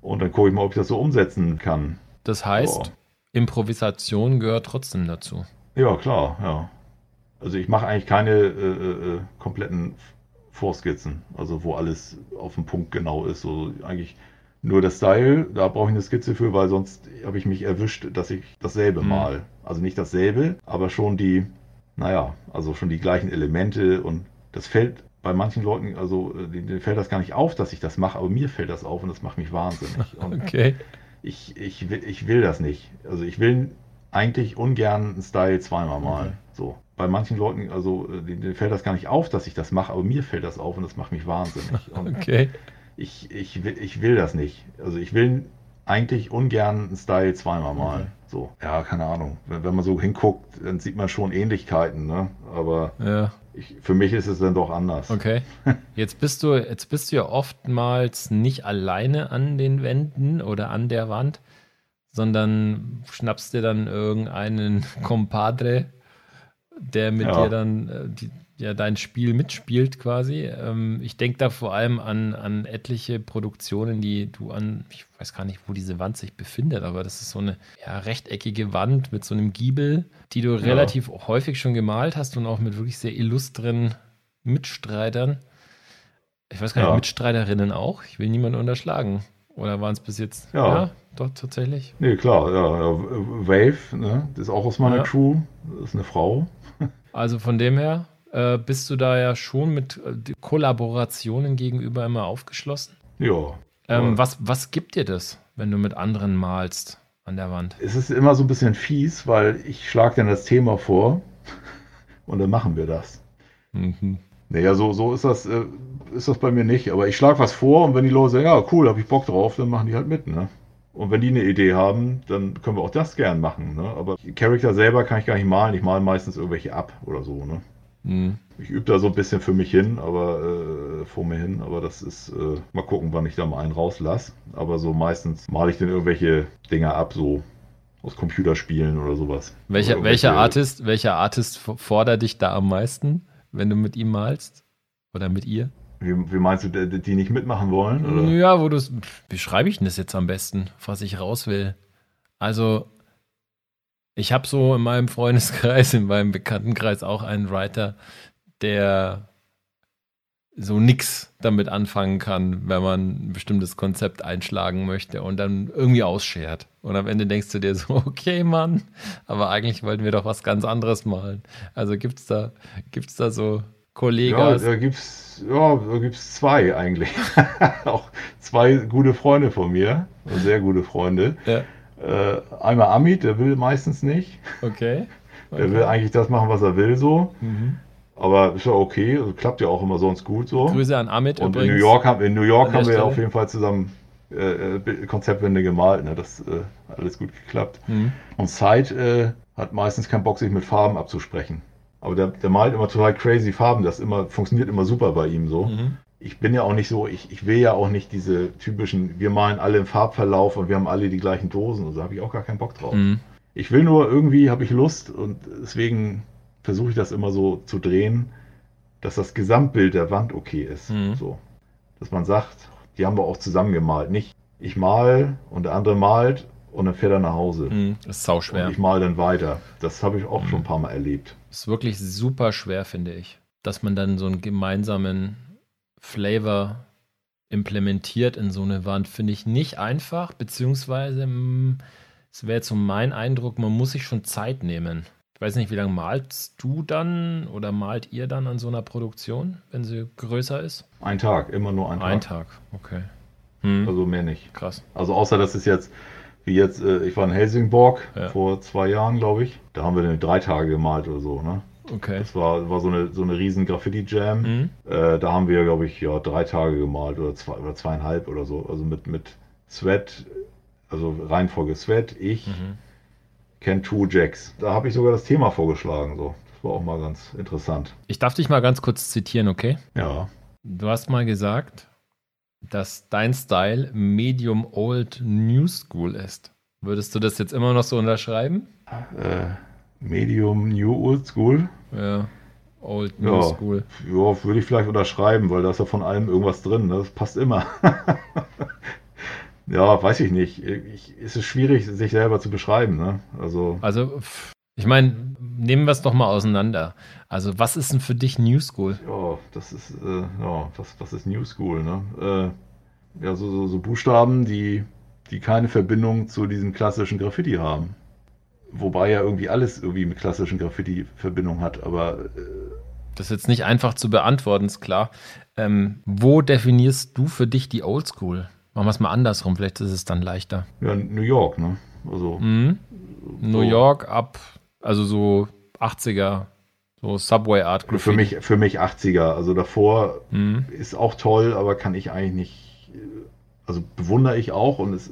Und dann gucke ich mal, ob ich das so umsetzen kann. Das heißt, so. Improvisation gehört trotzdem dazu. Ja, klar, ja. Also ich mache eigentlich keine äh, äh, äh kompletten Vorskizzen, also wo alles auf den Punkt genau ist. So eigentlich nur das Style, da brauche ich eine Skizze für, weil sonst habe ich mich erwischt, dass ich dasselbe mhm. mal. Also nicht dasselbe, aber schon die, naja, also schon die gleichen Elemente und das fällt bei manchen Leuten, also denen fällt das gar nicht auf, dass ich das mache, aber mir fällt das auf und das macht mich wahnsinnig. Und (laughs) okay. Ich, ich, will, ich will das nicht. Also ich will eigentlich ungern einen Style zweimal mal. Okay. So. Bei manchen Leuten, also denen fällt das gar nicht auf, dass ich das mache, aber mir fällt das auf und das macht mich wahnsinnig. Und okay ich, ich, will, ich will das nicht. Also ich will eigentlich ungern einen Style zweimal mal. Mhm. So, ja, keine Ahnung. Wenn, wenn, man so hinguckt, dann sieht man schon Ähnlichkeiten, ne? Aber ja. ich, für mich ist es dann doch anders. Okay. (laughs) Jetzt bist du, jetzt bist du ja oftmals nicht alleine an den Wänden oder an der Wand, sondern schnappst dir dann irgendeinen (laughs) Compadre, der mit ja. dir dann äh, die, ja dein Spiel mitspielt quasi. Ähm, ich denke da vor allem an, an etliche Produktionen, die du an, ich weiß gar nicht, wo diese Wand sich befindet, aber das ist so eine ja, rechteckige Wand mit so einem Giebel, die du ja. relativ häufig schon gemalt hast und auch mit wirklich sehr illustren Mitstreitern. Ich weiß gar nicht, ja. Mitstreiterinnen auch. Ich will niemanden unterschlagen. Oder waren es bis jetzt? Ja. ja, doch, tatsächlich. Nee, klar, ja. Wave, ne? das ist auch aus meiner Crew. Das ist eine Frau. Also von dem her, äh, bist du da ja schon mit äh, Kollaborationen gegenüber immer aufgeschlossen? Ja. Ähm, was, was gibt dir das, wenn du mit anderen malst an der Wand? Es ist immer so ein bisschen fies, weil ich schlage dann das Thema vor (laughs) und dann machen wir das. Mhm. Naja, so, so ist, das, äh, ist das bei mir nicht. Aber ich schlage was vor und wenn die Leute sagen, ja, cool, habe ich Bock drauf, dann machen die halt mit. Ne? Und wenn die eine Idee haben, dann können wir auch das gern machen. Ne? Aber Charakter selber kann ich gar nicht malen. Ich male meistens irgendwelche ab oder so. Ne? Mhm. Ich übe da so ein bisschen für mich hin, aber äh, vor mir hin, aber das ist, äh, mal gucken, wann ich da mal einen rauslasse. Aber so meistens male ich dann irgendwelche Dinger ab, so aus Computerspielen oder sowas. Welcher, oder welcher Artist, welcher Artist fordert dich da am meisten, wenn du mit ihm malst? Oder mit ihr? Wie, wie meinst du, die, die nicht mitmachen wollen? Oder? Ja, wo du Wie schreibe ich denn das jetzt am besten, was ich raus will? Also, ich habe so in meinem Freundeskreis, in meinem Bekanntenkreis auch einen Writer, der so nix damit anfangen kann, wenn man ein bestimmtes Konzept einschlagen möchte und dann irgendwie ausschert. Und am Ende denkst du dir so, (laughs) okay, Mann, aber eigentlich wollten wir doch was ganz anderes malen. Also gibt's da, gibt's da so Kollegen? Ja, da gibt's, ja, da gibt's zwei eigentlich. (laughs) Auch zwei gute Freunde von mir, sehr gute Freunde. Ja äh, einmal Amit, der will meistens nicht. Okay. okay. (laughs) Der will eigentlich das machen, was er will, so. Mhm. Aber ist ja okay, also klappt ja auch immer sonst gut so. Grüße an Amit Und übrigens. in New York, haben, in New York haben wir ja auf jeden Fall zusammen äh, äh Konzeptwände gemalt. Ne? Das äh, hat alles gut geklappt. Mhm. Und Side äh, hat meistens keinen Bock, sich mit Farben abzusprechen. Aber der, der malt immer total crazy Farben. Das immer, funktioniert immer super bei ihm so. Mhm ich bin ja auch nicht so, ich, ich will ja auch nicht diese typischen, wir malen alle im Farbverlauf und wir haben alle die gleichen Dosen. Also habe ich auch gar keinen Bock drauf. Mhm. Ich will nur irgendwie, habe ich Lust und deswegen versuche ich das immer so zu drehen, dass das Gesamtbild der Wand okay ist. Mhm. So. Dass man sagt, die haben wir auch zusammen gemalt. Nicht ich mal und der andere malt und dann fährt er nach Hause. Mhm. Das ist sau schwer. Und ich mal dann weiter. Das habe ich auch mhm. schon ein paar Mal erlebt. Das ist wirklich super schwer, finde ich. Dass man dann so einen gemeinsamen Flavor implementiert in so eine Wand, finde ich nicht einfach, beziehungsweise hm, Das wäre jetzt so mein Eindruck, man muss sich schon Zeit nehmen. Ich weiß nicht, wie lange malst du dann oder malt ihr dann an so einer Produktion, wenn sie größer ist? Ein Tag, immer nur ein Tag. Ein Tag, okay. Hm. Also mehr nicht. Krass. Also außer, dass es jetzt, wie jetzt, äh, ich war in Helsingborg ja. vor zwei Jahren, glaube ich. Da haben wir dann drei Tage gemalt oder so, ne? Okay. Das war, war so eine, so eine riesen Graffiti-Jam. Mhm. Äh, da haben wir, glaube ich, ja, drei Tage gemalt oder zwei oder zweieinhalb oder so. Also mit, mit Sweat, also Reihenfolge Sweat, ich, mhm. Ken Two Jacks. Da habe ich sogar das Thema vorgeschlagen. So. Das war auch mal ganz interessant. Ich darf dich mal ganz kurz zitieren, okay? Ja. Du hast mal gesagt, dass dein Style Medium Old New School ist. Würdest du das jetzt immer noch so unterschreiben? Äh, Medium New Old School. Ja. Old New ja, School. Ja, würde ich vielleicht unterschreiben, weil da ist ja von allem irgendwas drin. Ne? Das passt immer. (laughs) ja, weiß ich nicht. Ich, ist es schwierig, sich selber zu beschreiben. Ne? Also, also ich meine, nehmen wir es doch mal auseinander. Also, was ist denn für dich New School? Ja, das ist, äh, ja, was, was ist New School? Ne? Äh, ja, so, so, so Buchstaben, die, die keine Verbindung zu diesem klassischen Graffiti haben. Wobei ja irgendwie alles irgendwie mit klassischen Graffiti Verbindung hat, aber. Äh, das ist jetzt nicht einfach zu beantworten, ist klar. Ähm, wo definierst du für dich die Oldschool? Machen wir es mal andersrum, vielleicht ist es dann leichter. Ja, New York, ne? Also. Mhm. So. New York ab, also so 80er, so Subway Art Graffiti. Für mich, für mich 80er. Also davor mhm. ist auch toll, aber kann ich eigentlich nicht. Also bewundere ich auch und es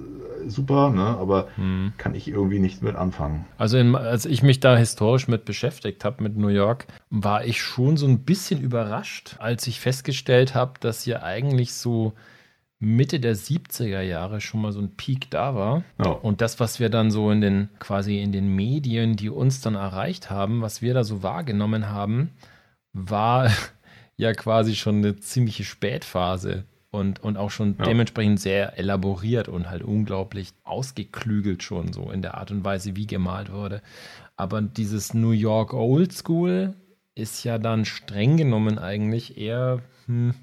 super, ne? aber hm. kann ich irgendwie nichts mit anfangen. Also in, als ich mich da historisch mit beschäftigt habe, mit New York, war ich schon so ein bisschen überrascht, als ich festgestellt habe, dass ja eigentlich so Mitte der 70er Jahre schon mal so ein Peak da war. Ja. Und das, was wir dann so in den, quasi in den Medien, die uns dann erreicht haben, was wir da so wahrgenommen haben, war (laughs) ja quasi schon eine ziemliche Spätphase und, und auch schon ja. dementsprechend sehr elaboriert und halt unglaublich ausgeklügelt schon so in der Art und Weise, wie gemalt wurde. Aber dieses New York Old School ist ja dann streng genommen eigentlich eher hm,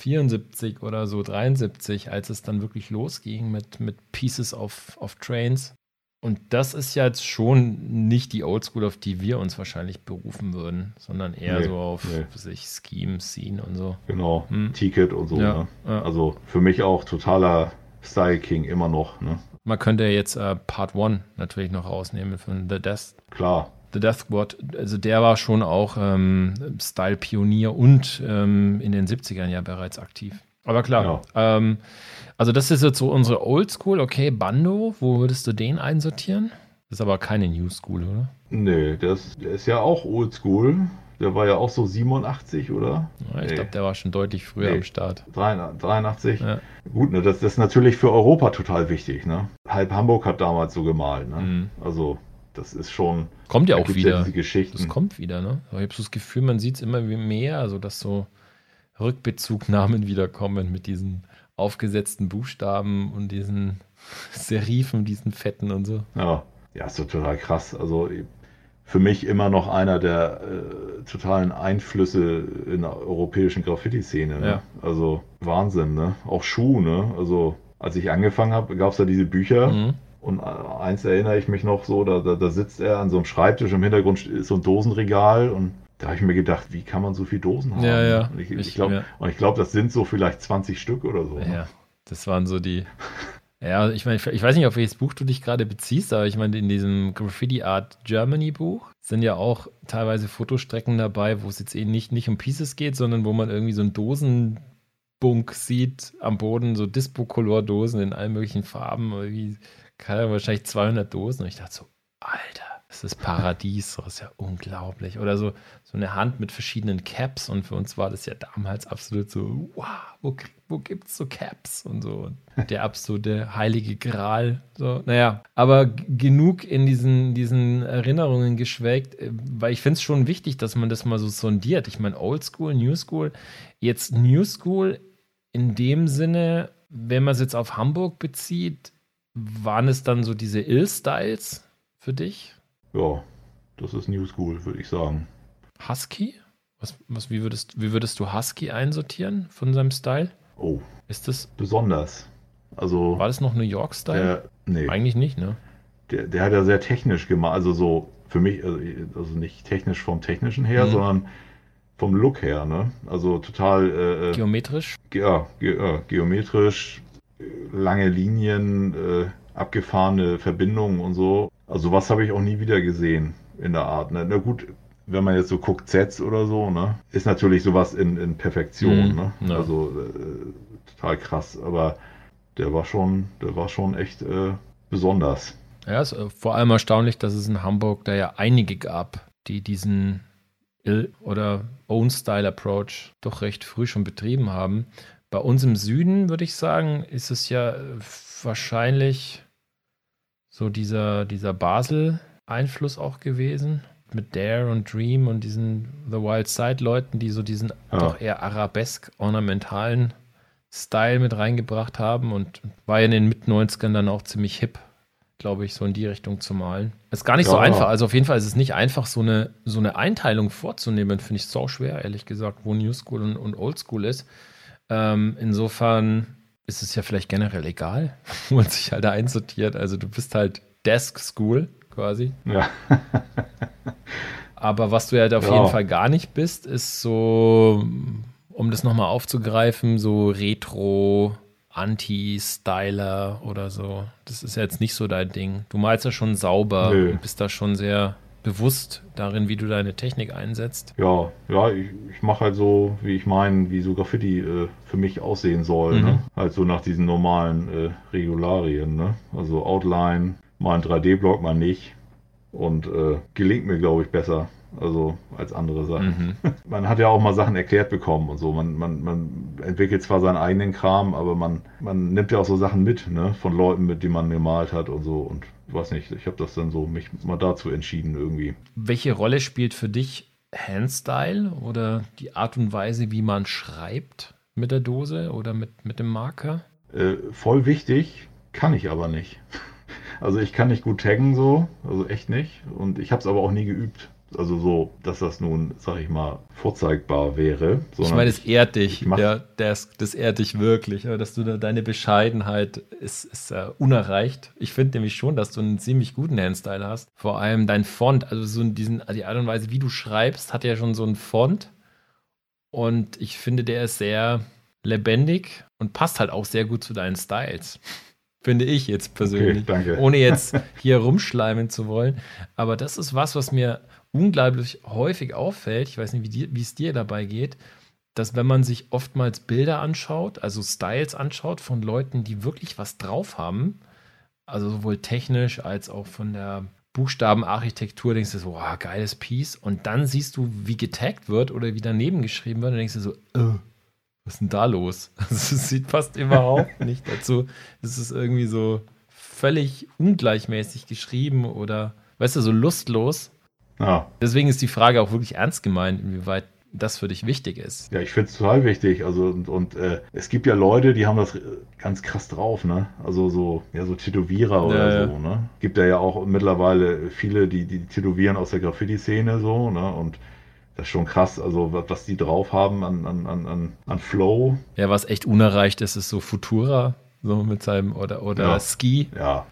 74 oder so 73, als es dann wirklich losging mit, mit Pieces of, of Trains. Und das ist ja jetzt schon nicht die Oldschool, auf die wir uns wahrscheinlich berufen würden, sondern eher nee, so auf nee. sich Scheme, Scene und so. Genau, hm. Ticket und so. Ja, ne? ja. Also für mich auch totaler Style King immer noch. Ne? Man könnte jetzt äh, Part 1 natürlich noch rausnehmen von The Death. Klar. The Death Squad, also der war schon auch ähm, Style-Pionier und ähm, in den 70ern ja bereits aktiv. Aber klar, ja. ähm, also das ist jetzt so unsere Oldschool. Okay, Bando, wo würdest du den einsortieren? Das ist aber keine New School, oder? Nee, ist, der ist ja auch Oldschool. Der war ja auch so 87, oder? Ja, ich nee. glaube, der war schon deutlich früher nee. am Start. 83. Ja. Gut, ne, das, das, ist natürlich für Europa total wichtig. Ne? Halb Hamburg hat damals so gemalt. Ne? Mhm. Also, das ist schon. Kommt ja auch wieder. Ja Geschichten. Das kommt wieder, ne? ich habe so das Gefühl, man sieht es immer mehr, also dass so Rückbezugnahmen wiederkommen mit diesen aufgesetzten Buchstaben und diesen (laughs) Serifen, diesen Fetten und so. Ja, ja, ist total krass. Also für mich immer noch einer der äh, totalen Einflüsse in der europäischen Graffiti-Szene. Ne? Ja. Also Wahnsinn, ne? Auch Schuh, ne? Also als ich angefangen habe, gab es ja diese Bücher. Mhm. Und äh, eins erinnere ich mich noch so, da, da, da, sitzt er an so einem Schreibtisch, im Hintergrund ist so ein Dosenregal und da habe ich mir gedacht, wie kann man so viele Dosen haben? Ja, ja. Und ich, ich glaube, ja. glaub, das sind so vielleicht 20 Stück oder so. Ne? Ja, das waren so die. ja, ich meine, ich weiß nicht, auf welches Buch du dich gerade beziehst, aber ich meine, in diesem Graffiti Art Germany Buch sind ja auch teilweise Fotostrecken dabei, wo es jetzt eben nicht, nicht um Pieces geht, sondern wo man irgendwie so einen Dosenbunk sieht am Boden, so Dispo-Color-Dosen in allen möglichen Farben, irgendwie, wahrscheinlich 200 Dosen. Und ich dachte so, Alter das ist Paradies, das ist ja unglaublich. Oder so, so eine Hand mit verschiedenen Caps und für uns war das ja damals absolut so, wow, wo, wo gibt es so Caps und so. Der absolute heilige Gral. So, naja, aber genug in diesen, diesen Erinnerungen geschwelgt, äh, weil ich finde es schon wichtig, dass man das mal so sondiert. Ich meine, Old School, New School. Jetzt New School in dem Sinne, wenn man es jetzt auf Hamburg bezieht, waren es dann so diese Ill-Styles für dich? Ja, das ist New School, würde ich sagen. Husky? Was, was, wie, würdest, wie würdest du Husky einsortieren von seinem Style? Oh. Ist das. Besonders. Also. War das noch New York-Style? nee. Eigentlich nicht, ne? der, der hat ja sehr technisch gemacht, also so für mich, also, also nicht technisch vom technischen her, Mhm. sondern vom Look her, ne? Also total äh, äh, Geometrisch? ja, ge ja, geometrisch, lange Linien, äh, abgefahrene Verbindungen und so. Also was habe ich auch nie wieder gesehen in der Art. Ne? Na gut, wenn man jetzt so guckt, Sets oder so, ne, ist natürlich sowas in, in Perfektion, Mhm, ne? ja. Also äh, total krass. Aber der war schon, der war schon echt äh, besonders. Ja, ist äh, vor allem erstaunlich, dass es in Hamburg da ja einige gab, die diesen Ill- oder Own-Style-Approach doch recht früh schon betrieben haben. Bei uns im Süden, würde ich sagen, ist es ja äh, wahrscheinlich so dieser, dieser Basel-Einfluss auch gewesen. Mit Dare und Dream und diesen The Wild Side-Leuten, die so diesen Ja. doch eher arabesk-ornamentalen Style mit reingebracht haben und war ja in den Mit-90ern dann auch ziemlich hip, glaube ich, so in die Richtung zu malen. Ist gar nicht so Ja. einfach. Also auf jeden Fall ist es nicht einfach, so eine, so eine Einteilung vorzunehmen, finde ich sau schwer, ehrlich gesagt, wo New School und, und Old School ist. Ähm, insofern ist es ja vielleicht generell egal, (laughs) wo man sich halt da einsortiert. Also du bist halt Desk School quasi. Ja, Aber was du halt auf Ja. jeden Fall gar nicht bist, ist so, um das nochmal aufzugreifen, so Retro, Anti-Styler oder so. Das ist ja jetzt nicht so dein Ding. Du malst ja schon sauber Nö. und bist da schon sehr bewusst darin, wie du deine Technik einsetzt. ja, ja, ich, ich mache halt so, wie ich meine, wie so Graffiti äh, für mich aussehen soll. Mhm. Ne? Halt so nach diesen normalen äh, Regularien. Ne? Also Outline, mal ein 3D-Block, mal nicht. Und äh, gelingt mir, glaube ich, besser. Also als andere Sachen. Mhm. (laughs) Man hat ja auch mal Sachen erklärt bekommen und so. Man, man, man entwickelt zwar seinen eigenen Kram, aber man, man nimmt ja auch so Sachen mit, ne? Von Leuten, mit denen man gemalt hat und so. Und weiß nicht, ich habe das dann so mich mal dazu entschieden irgendwie. Welche Rolle spielt für dich Handstyle oder die Art und Weise, wie man schreibt mit der Dose oder mit, mit dem Marker? Äh, voll wichtig, kann ich aber nicht. (laughs) Also ich kann nicht gut taggen so, also echt nicht. Und ich habe es aber auch nie geübt. Also so, dass das nun, sag ich mal, vorzeigbar wäre. Ich meine, es ehrt dich. Ja, das, das ehrt dich wirklich. Aber dass du da, deine Bescheidenheit ist, ist äh, unerreicht. Ich finde nämlich schon, dass du einen ziemlich guten Handstyle hast. Vor allem dein Font, also so diesen, die Art und Weise, wie du schreibst, hat ja schon so einen Font. Und ich finde, der ist sehr lebendig und passt halt auch sehr gut zu deinen Styles. (laughs) Finde ich jetzt persönlich. Okay. Ohne jetzt hier rumschleimen zu wollen. Aber das ist was, was mir unglaublich häufig auffällt. Ich weiß nicht, wie, wie es dir dabei geht, dass wenn man sich oftmals Bilder anschaut, also Styles anschaut von Leuten, die wirklich was drauf haben, also sowohl technisch als auch von der Buchstabenarchitektur, denkst du so, wow, geiles Piece. Und dann siehst du, wie getaggt wird oder wie daneben geschrieben wird, und denkst du so, äh, was ist denn da los? (laughs) Also, es sieht fast überhaupt (laughs) nicht dazu. Es ist irgendwie so völlig ungleichmäßig geschrieben oder, weißt du, so lustlos. Ja, Deswegen ist die Frage auch wirklich ernst gemeint, inwieweit das für dich wichtig ist. ja ich finde es total wichtig. Also und, und äh, es gibt ja Leute, die haben das äh, ganz krass drauf, ne? Also so, ja, so Tätowierer oder ja. so, ne? Gibt ja ja auch mittlerweile viele, die, die tätowieren aus der Graffiti-Szene so, ne? Und das ist schon krass, also was, die drauf haben an, an, an, an, an Flow. Ja, was echt unerreicht ist, ist so Futura, so mit seinem, oder, oder Ja. Ski, Ja,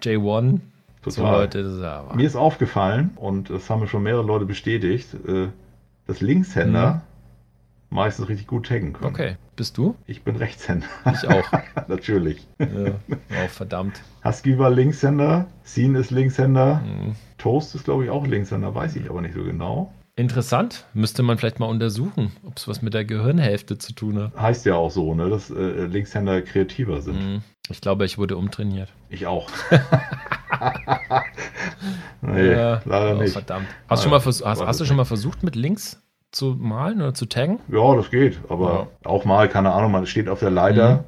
J1. Total. Leute, das ist ja Mir ist aufgefallen, und das haben mir schon mehrere Leute bestätigt, äh, dass Linkshänder meistens richtig gut taggen können. Mhm. Okay, bist du? Ich bin Rechtshänder, Ich auch. (laughs) natürlich. ja. Oh, verdammt. Husky war Linkshänder, Scene ist Linkshänder, Mhm. Toast ist glaube ich auch Linkshänder, weiß ich aber nicht so genau. Interessant. Müsste man vielleicht mal untersuchen, ob es was mit der Gehirnhälfte zu tun hat. Heißt ja auch so, ne, dass äh, Linkshänder kreativer sind. Mhm. Ich glaube, ich wurde umtrainiert. Ich auch. (laughs) (laughs) nee, Ja. leider oh, nicht. Verdammt. Hast, Ja, schon mal hast, hast du schon mal versucht, mit links zu malen oder zu taggen? Ja, das geht. Aber auch mal, keine Ahnung, man steht auf der Leiter Mhm.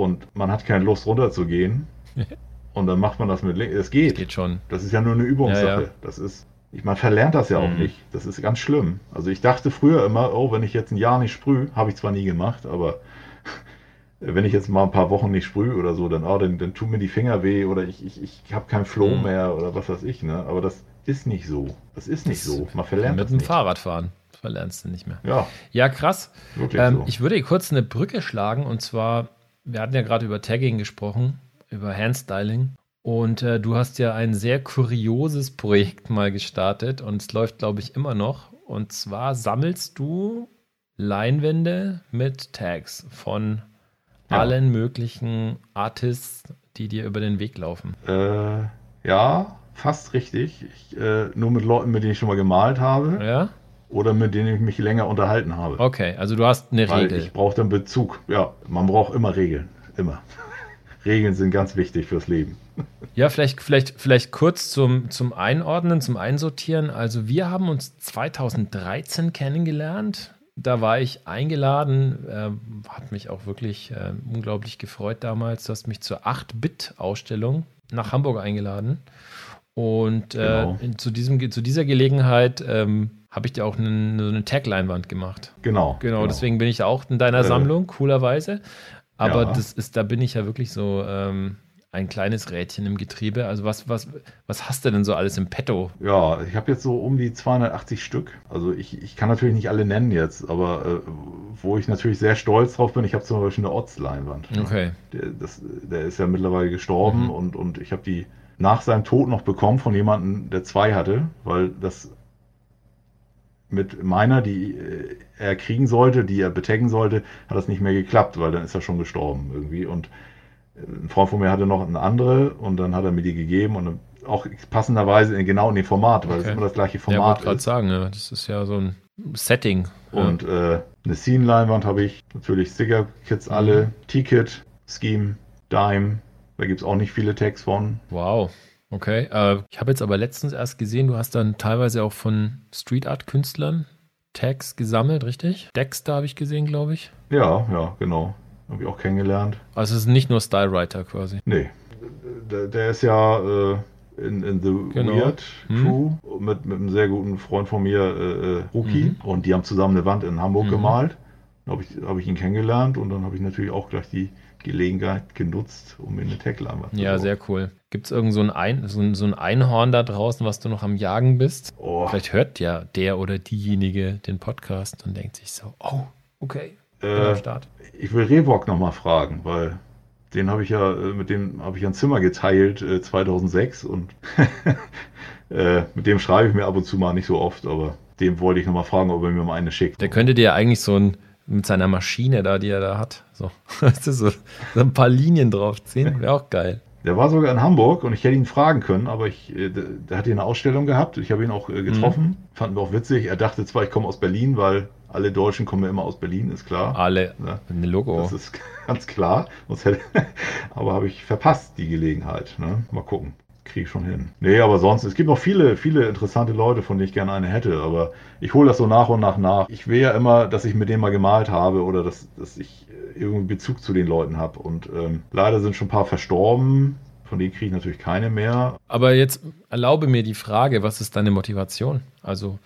und man hat keine Lust runterzugehen. (laughs) und dann macht man das mit links. Es geht. Geht schon. Das ist ja nur eine Übungssache. Ja, ja. Das ist, ich, man verlernt das ja auch Mhm. nicht. Das ist ganz schlimm. Also ich dachte früher immer, oh, wenn ich jetzt ein Jahr nicht sprühe, habe ich zwar nie gemacht, aber (laughs) wenn ich jetzt mal ein paar Wochen nicht sprühe oder so, dann, oh, dann, dann tun mir die Finger weh oder ich, ich, ich habe keinen Flow Mhm. mehr oder was weiß ich. Ne? Aber das ist nicht so. Das ist nicht Das- so. Man verlernt mit das dem nicht. Fahrrad fahren. Das verlernst du nicht mehr. Ja, Ja, krass. Ähm, so. Ich würde hier kurz eine Brücke schlagen und zwar, wir hatten ja gerade über Tagging gesprochen, über Handstyling Und äh, du hast ja ein sehr kurioses Projekt mal gestartet und es läuft, glaube ich, immer noch. Und zwar sammelst du Leinwände mit Tags von ja. allen möglichen Artists, die dir über den Weg laufen. Äh, ja, fast richtig. Ich, äh, nur mit Leuten, mit denen ich schon mal gemalt habe. Ja. Oder mit denen ich mich länger unterhalten habe. Okay, also du hast eine Weil Regel. Ich brauche dann Bezug. Ja, man braucht immer Regeln. Immer. Regeln sind ganz wichtig fürs Leben. Ja, vielleicht, vielleicht, vielleicht kurz zum, zum Einordnen, zum Einsortieren. Also wir haben uns 2013 kennengelernt. Da war ich eingeladen, äh, hat mich auch wirklich äh, unglaublich gefreut damals. Du hast mich zur 8-Bit-Ausstellung nach Hamburg eingeladen. Und äh, genau. zu, diesem, zu dieser Gelegenheit ähm, habe ich dir auch eine, eine Tag-Leinwand gemacht. Genau, genau. Genau, deswegen bin ich auch in deiner äh, Sammlung, coolerweise. Aber ja. das ist, da bin ich ja wirklich so ähm, ein kleines Rädchen im Getriebe. Also was, was, was hast du denn so alles im Petto? Ja, ich habe jetzt so um die 280 Stück. Also ich, ich kann natürlich nicht alle nennen jetzt, aber äh, wo ich natürlich sehr stolz drauf bin, ich habe zum Beispiel eine Otz-Leinwand. Okay. Der, das, der ist ja mittlerweile gestorben mhm. und, und ich habe die nach seinem Tod noch bekommen von jemandem, der zwei hatte, weil das mit meiner, die äh, er kriegen sollte, die er betaggen sollte, hat das nicht mehr geklappt, weil dann ist er schon gestorben irgendwie. Und äh, ein Freund von mir hatte noch eine andere und dann hat er mir die gegeben und auch passenderweise in, genau in dem Format, weil es okay. immer das gleiche Format ja, wollte gerade sagen, ja, das ist ja so ein Setting. Und ja. äh, eine Scene-Leinwand habe ich, natürlich Sticker-Kits alle, mhm. T-Kit, Scheme, Dime, da gibt es auch nicht viele Tags von. Wow. Okay, äh, ich habe jetzt aber letztens erst gesehen, du hast dann teilweise auch von Street Art Künstlern Tags gesammelt, richtig? Dexter habe ich gesehen, glaube ich. Ja, ja, genau. Habe ich auch kennengelernt. Also es ist nicht nur Stylewriter quasi. Nee. Der, der ist ja äh, in, in The genau. Weird hm. Crew hm. mit, mit einem sehr guten Freund von mir, äh, äh Rookie. Hm. Und die haben zusammen eine Wand in Hamburg hm. gemalt. Da habe ich, hab ich ihn kennengelernt und dann habe ich natürlich auch gleich die Gelegenheit genutzt, um mir eine zu Ja, sehr cool. Gibt es irgend so ein, ein, so, ein, so ein Einhorn da draußen, was du noch am Jagen bist? Oh. Vielleicht hört ja der oder diejenige den Podcast und denkt sich so, oh, okay, äh, Start. Ich will Revok nochmal fragen, weil den habe ich ja, äh, mit dem habe ich ein Zimmer geteilt äh, 2006 und (laughs) äh, mit dem schreibe ich mir ab und zu mal nicht so oft, aber dem wollte ich nochmal fragen, ob er mir mal eine schickt. Der könnte dir ja eigentlich so ein mit seiner Maschine da, die er da hat. So, (laughs) so, so ein paar Linien draufziehen, wäre auch geil. Der war sogar in Hamburg und ich hätte ihn fragen können, aber ich, äh, der, der hat hier eine Ausstellung gehabt. Ich habe ihn auch äh, getroffen, mhm. fanden wir auch witzig. Er dachte zwar, ich komme aus Berlin, weil alle Deutschen kommen ja immer aus Berlin, ist klar. Alle, ja, ein Logo. Das ist (laughs) ganz klar. (laughs) aber habe ich verpasst, die Gelegenheit. Ne? Mal gucken kriege ich schon hin. Nee, aber sonst, es gibt noch viele, viele interessante Leute, von denen ich gerne eine hätte, aber ich hole das so nach und nach nach. Ich will ja immer, dass ich mit denen mal gemalt habe oder dass, dass ich irgendwie Bezug zu den Leuten habe. Und ähm, leider sind schon ein paar verstorben. Von denen kriege ich natürlich keine mehr. Aber jetzt erlaube mir die Frage, was ist deine Motivation? Also,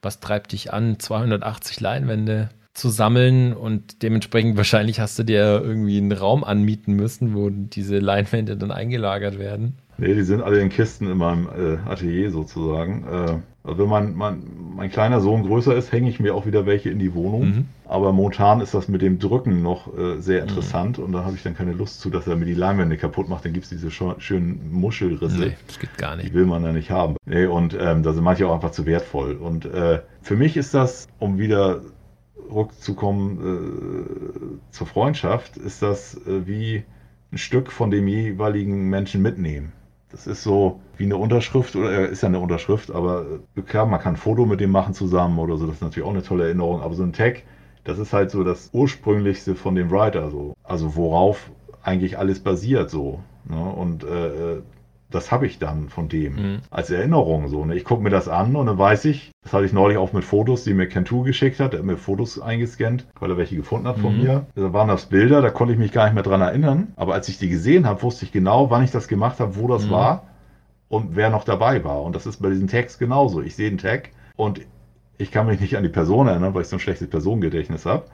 was treibt dich an, 280 Leinwände zu sammeln und dementsprechend wahrscheinlich hast du dir irgendwie einen Raum anmieten müssen, wo diese Leinwände dann eingelagert werden? Nee, die sind alle in Kisten in meinem äh, Atelier sozusagen. Äh, also wenn mein, mein, mein kleiner Sohn größer ist, hänge ich mir auch wieder welche in die Wohnung. Mhm. Aber momentan ist das mit dem Drücken noch äh, sehr mhm. interessant mhm. und da habe ich dann keine Lust zu, dass er mir die Leinwände kaputt macht. Dann gibt es diese schönen Muschelrisse. Nee, das geht gar nicht. Die will man ja nicht haben. Nee, und ähm, da sind manche auch einfach zu wertvoll. Und äh, für mich ist das, um wieder rückzukommen äh, zur Freundschaft, ist das äh, wie ein Stück von dem jeweiligen Menschen mitnehmen. Das ist so wie eine Unterschrift, oder äh, ist ja eine Unterschrift, aber äh, klar, man kann ein Foto mit dem machen zusammen oder so, das ist natürlich auch eine tolle Erinnerung, aber so ein Tag, das ist halt so das ursprünglichste von dem Writer, so. Also worauf eigentlich alles basiert, so. Ne? Und äh, äh das habe ich dann von dem mhm. als Erinnerung so. Ne? Ich gucke mir das an und dann weiß ich, das hatte ich neulich auch mit Fotos, die mir Cantu geschickt hat. Er hat mir Fotos eingescannt, weil er welche gefunden hat von mhm. mir. Da waren das Bilder, da konnte ich mich gar nicht mehr dran erinnern. Aber als ich die gesehen habe, wusste ich genau, wann ich das gemacht habe, wo das mhm. war und wer noch dabei war. Und das ist bei diesen Tags genauso. Ich sehe den Tag und ich kann mich nicht an die Person erinnern, weil ich so ein schlechtes Personengedächtnis habe.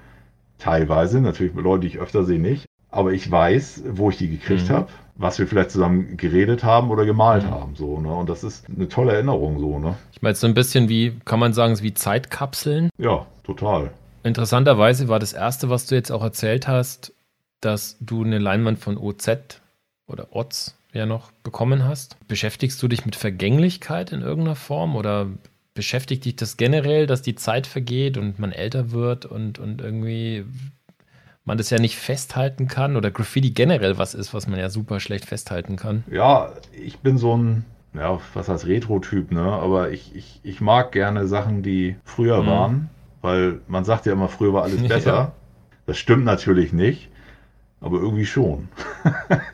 Teilweise, natürlich Leute, die ich öfter sehe, nicht. Aber ich weiß, wo ich die gekriegt mhm. habe was wir vielleicht zusammen geredet haben oder gemalt mhm. haben. So, ne? Und das ist eine tolle Erinnerung so, ne? Ich meine, so ein bisschen wie, kann man sagen, wie Zeitkapseln. Ja, total. Interessanterweise war das erste, was du jetzt auch erzählt hast, dass du eine Leinwand von OZ oder OZ, ja noch bekommen hast. Beschäftigst du dich mit Vergänglichkeit in irgendeiner Form oder beschäftigt dich das generell, dass die Zeit vergeht und man älter wird und, und irgendwie man das ja nicht festhalten kann oder Graffiti generell was ist, was man ja super schlecht festhalten kann? Ja, ich bin so ein, ja, was heißt Retro-Typ, ne? Aber ich, ich, ich mag gerne Sachen, die früher mhm. waren, weil man sagt ja immer, früher war alles (laughs) besser. Ja. Das stimmt natürlich nicht, aber irgendwie schon. (laughs)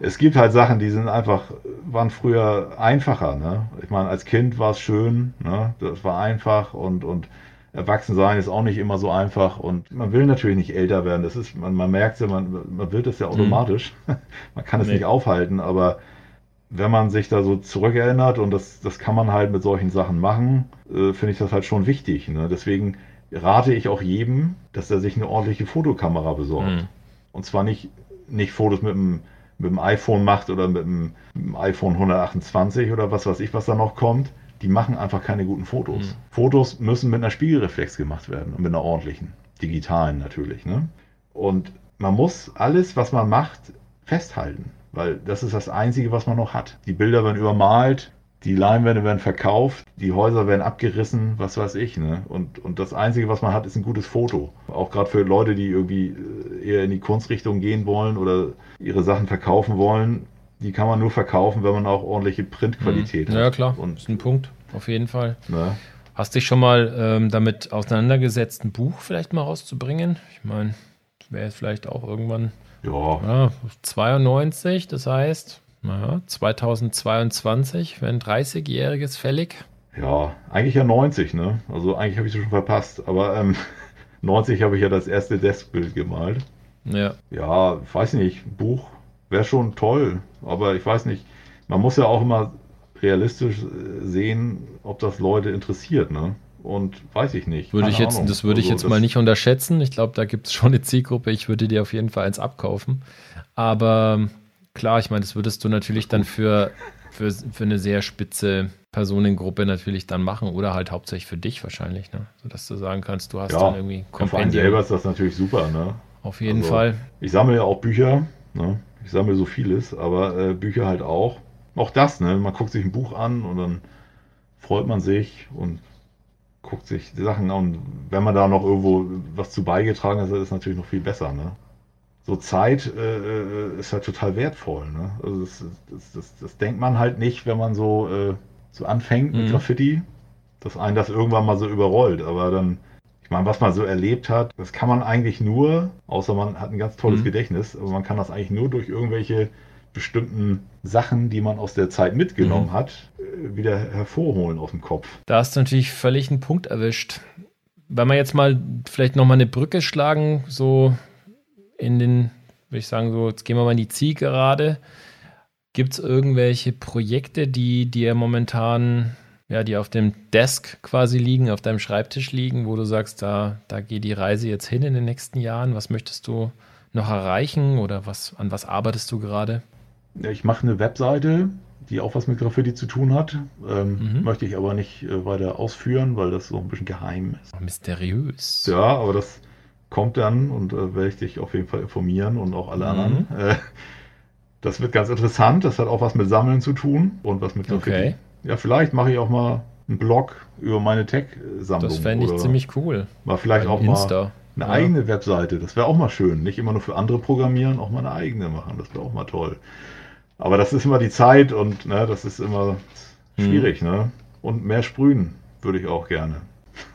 es gibt halt Sachen, die sind einfach, waren früher einfacher, ne? Ich meine, als Kind war es schön, ne? Das war einfach und, und Erwachsensein ist auch nicht immer so einfach und man will natürlich nicht älter werden. Das ist, man, man merkt ja, man, man wird das ja automatisch. Mhm. (laughs) man kann es nee. nicht aufhalten, aber wenn man sich da so zurückerinnert und das, das kann man halt mit solchen Sachen machen, äh, finde ich das halt schon wichtig. Ne? Deswegen rate ich auch jedem, dass er sich eine ordentliche Fotokamera besorgt. Mhm. Und zwar nicht, nicht Fotos mit dem, mit dem iPhone macht oder mit dem, mit dem iPhone 128 oder was weiß ich, was da noch kommt, die machen einfach keine guten Fotos. Mhm. Fotos müssen mit einer Spiegelreflex gemacht werden und mit einer ordentlichen, digitalen natürlich. Ne? Und man muss alles, was man macht, festhalten, weil das ist das Einzige, was man noch hat. Die Bilder werden übermalt, die Leinwände werden verkauft, die Häuser werden abgerissen, was weiß ich. Ne? Und, und das Einzige, was man hat, ist ein gutes Foto. Auch gerade für Leute, die irgendwie äh, eher in die Kunstrichtung gehen wollen oder ihre Sachen verkaufen wollen, die kann man nur verkaufen, wenn man auch ordentliche Printqualität mhm. hat. Ja, klar, und, ist ein Punkt, auf jeden Fall. Ne? Hast dich schon mal ähm, damit auseinandergesetzt, ein Buch vielleicht mal rauszubringen? Ich meine, wäre jetzt vielleicht auch irgendwann ja. ja 92, das heißt, naja, 2022 wäre ein 30-jähriges fällig. Ja, eigentlich ja 90, ne? Also eigentlich habe ich es schon verpasst, aber ähm, (laughs) 90 habe ich ja das erste Deskbild gemalt. Ja. Ja, weiß nicht, Buch wäre schon toll, aber ich weiß nicht, man muss ja auch immer realistisch äh, sehen, ob das Leute interessiert, ne? Und weiß ich nicht. Würde ich jetzt, das würde ich also jetzt mal nicht unterschätzen. Ich glaube, da gibt es schon eine Zielgruppe. Ich würde dir auf jeden Fall eins abkaufen. Aber klar, ich meine, das würdest du natürlich dann für, für, für eine sehr spitze Personengruppe natürlich dann machen oder halt hauptsächlich für dich wahrscheinlich, ne? Sodass du sagen kannst, du hast ja, dann irgendwie Kompendium. Ja, selber ist das natürlich super, ne? Auf jeden also, Fall. Ich sammle ja auch Bücher, ne? Ich sammle so vieles, aber äh, Bücher halt auch. Auch das, ne? Man guckt sich ein Buch an und dann freut man sich und guckt sich die Sachen an. Und wenn man da noch irgendwo was zu beigetragen hat, ist das natürlich noch viel besser, ne? So Zeit äh, äh ist halt total wertvoll, ne? Also das, das, das, das, denkt man halt nicht, wenn man so, äh, so anfängt mit mhm. Graffiti, dass einen das irgendwann mal so überrollt, aber dann meine, was man so erlebt hat, das kann man eigentlich nur, außer man hat ein ganz tolles mhm. Gedächtnis, aber man kann das eigentlich nur durch irgendwelche bestimmten Sachen, die man aus der Zeit mitgenommen mhm. hat, äh, wieder hervorholen aus dem Kopf. Da hast du natürlich völlig einen Punkt erwischt. Wenn wir jetzt mal vielleicht nochmal eine Brücke schlagen, so in den, würde ich sagen, so, jetzt gehen wir mal in die Zielgerade. Gibt es irgendwelche Projekte, die dir momentan ja, die auf dem Desk quasi liegen, auf deinem Schreibtisch liegen, wo du sagst, da, da geht die Reise jetzt hin in den nächsten Jahren. Was möchtest du noch erreichen oder was, an was arbeitest du gerade? Ja, ich mache eine Webseite, die auch was mit Graffiti zu tun hat. Ähm, mhm. Möchte ich aber nicht äh, weiter ausführen, weil das so ein bisschen geheim ist. Mysteriös. Ja, aber das kommt dann und äh, werde ich dich auf jeden Fall informieren und auch alle mhm. anderen. Äh, das wird ganz interessant. Das hat auch was mit Sammeln zu tun und was mit Graffiti. Okay. Ja, vielleicht mache ich auch mal einen Blog über meine Tech-Sammlung. Das fände ich ziemlich cool. Mal vielleicht auch Insta. mal eine ja. eigene Webseite. Das wäre auch mal schön. Nicht immer nur für andere programmieren, auch mal eine eigene machen. Das wäre auch mal toll. Aber das ist immer die Zeit und ne, das ist immer hm. schwierig. Hm. Ne? Und mehr sprühen würde ich auch gerne.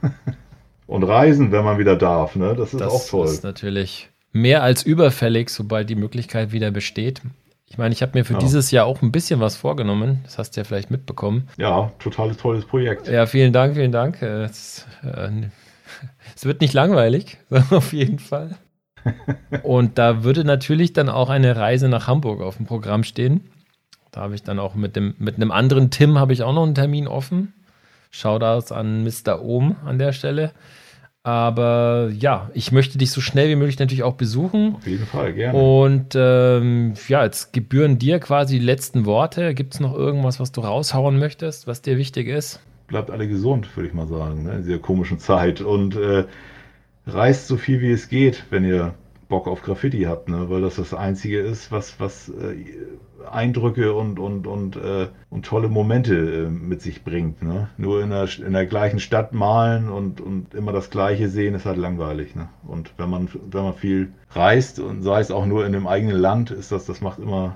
(laughs) und reisen, wenn man wieder darf. Ne? Das ist das auch toll. Das ist natürlich mehr als überfällig, sobald die Möglichkeit wieder besteht. Ich meine, ich habe mir für ja. dieses Jahr auch ein bisschen was vorgenommen. Das hast du ja vielleicht mitbekommen. Ja, total tolles Projekt. Ja, vielen Dank, vielen Dank. Äh, es, äh, (laughs) es wird nicht langweilig, (laughs) auf jeden Fall. (laughs) Und da würde natürlich dann auch eine Reise nach Hamburg auf dem Programm stehen. Da habe ich dann auch mit, dem, mit einem anderen Tim habe ich auch noch einen Termin offen. Shoutouts an Mr. Ohm an der Stelle. Aber ja, ich möchte dich so schnell wie möglich natürlich auch besuchen. Auf jeden Fall, gerne. Und ähm, ja, jetzt gebühren dir quasi die letzten Worte. Gibt es noch irgendwas, was du raushauen möchtest, was dir wichtig ist? Bleibt alle gesund, würde ich mal sagen, ne, in dieser komischen Zeit. Und äh, reist so viel wie es geht, wenn ihr Bock auf Graffiti habt, ne? weil das das Einzige ist, was, was äh, Eindrücke und, und, und, äh, und tolle Momente äh, mit sich bringt. Ne? Nur in der, in der gleichen Stadt malen und, und immer das Gleiche sehen, ist halt langweilig. Ne? Und wenn man, wenn man viel reist und sei es auch nur in dem eigenen Land, ist das, das macht immer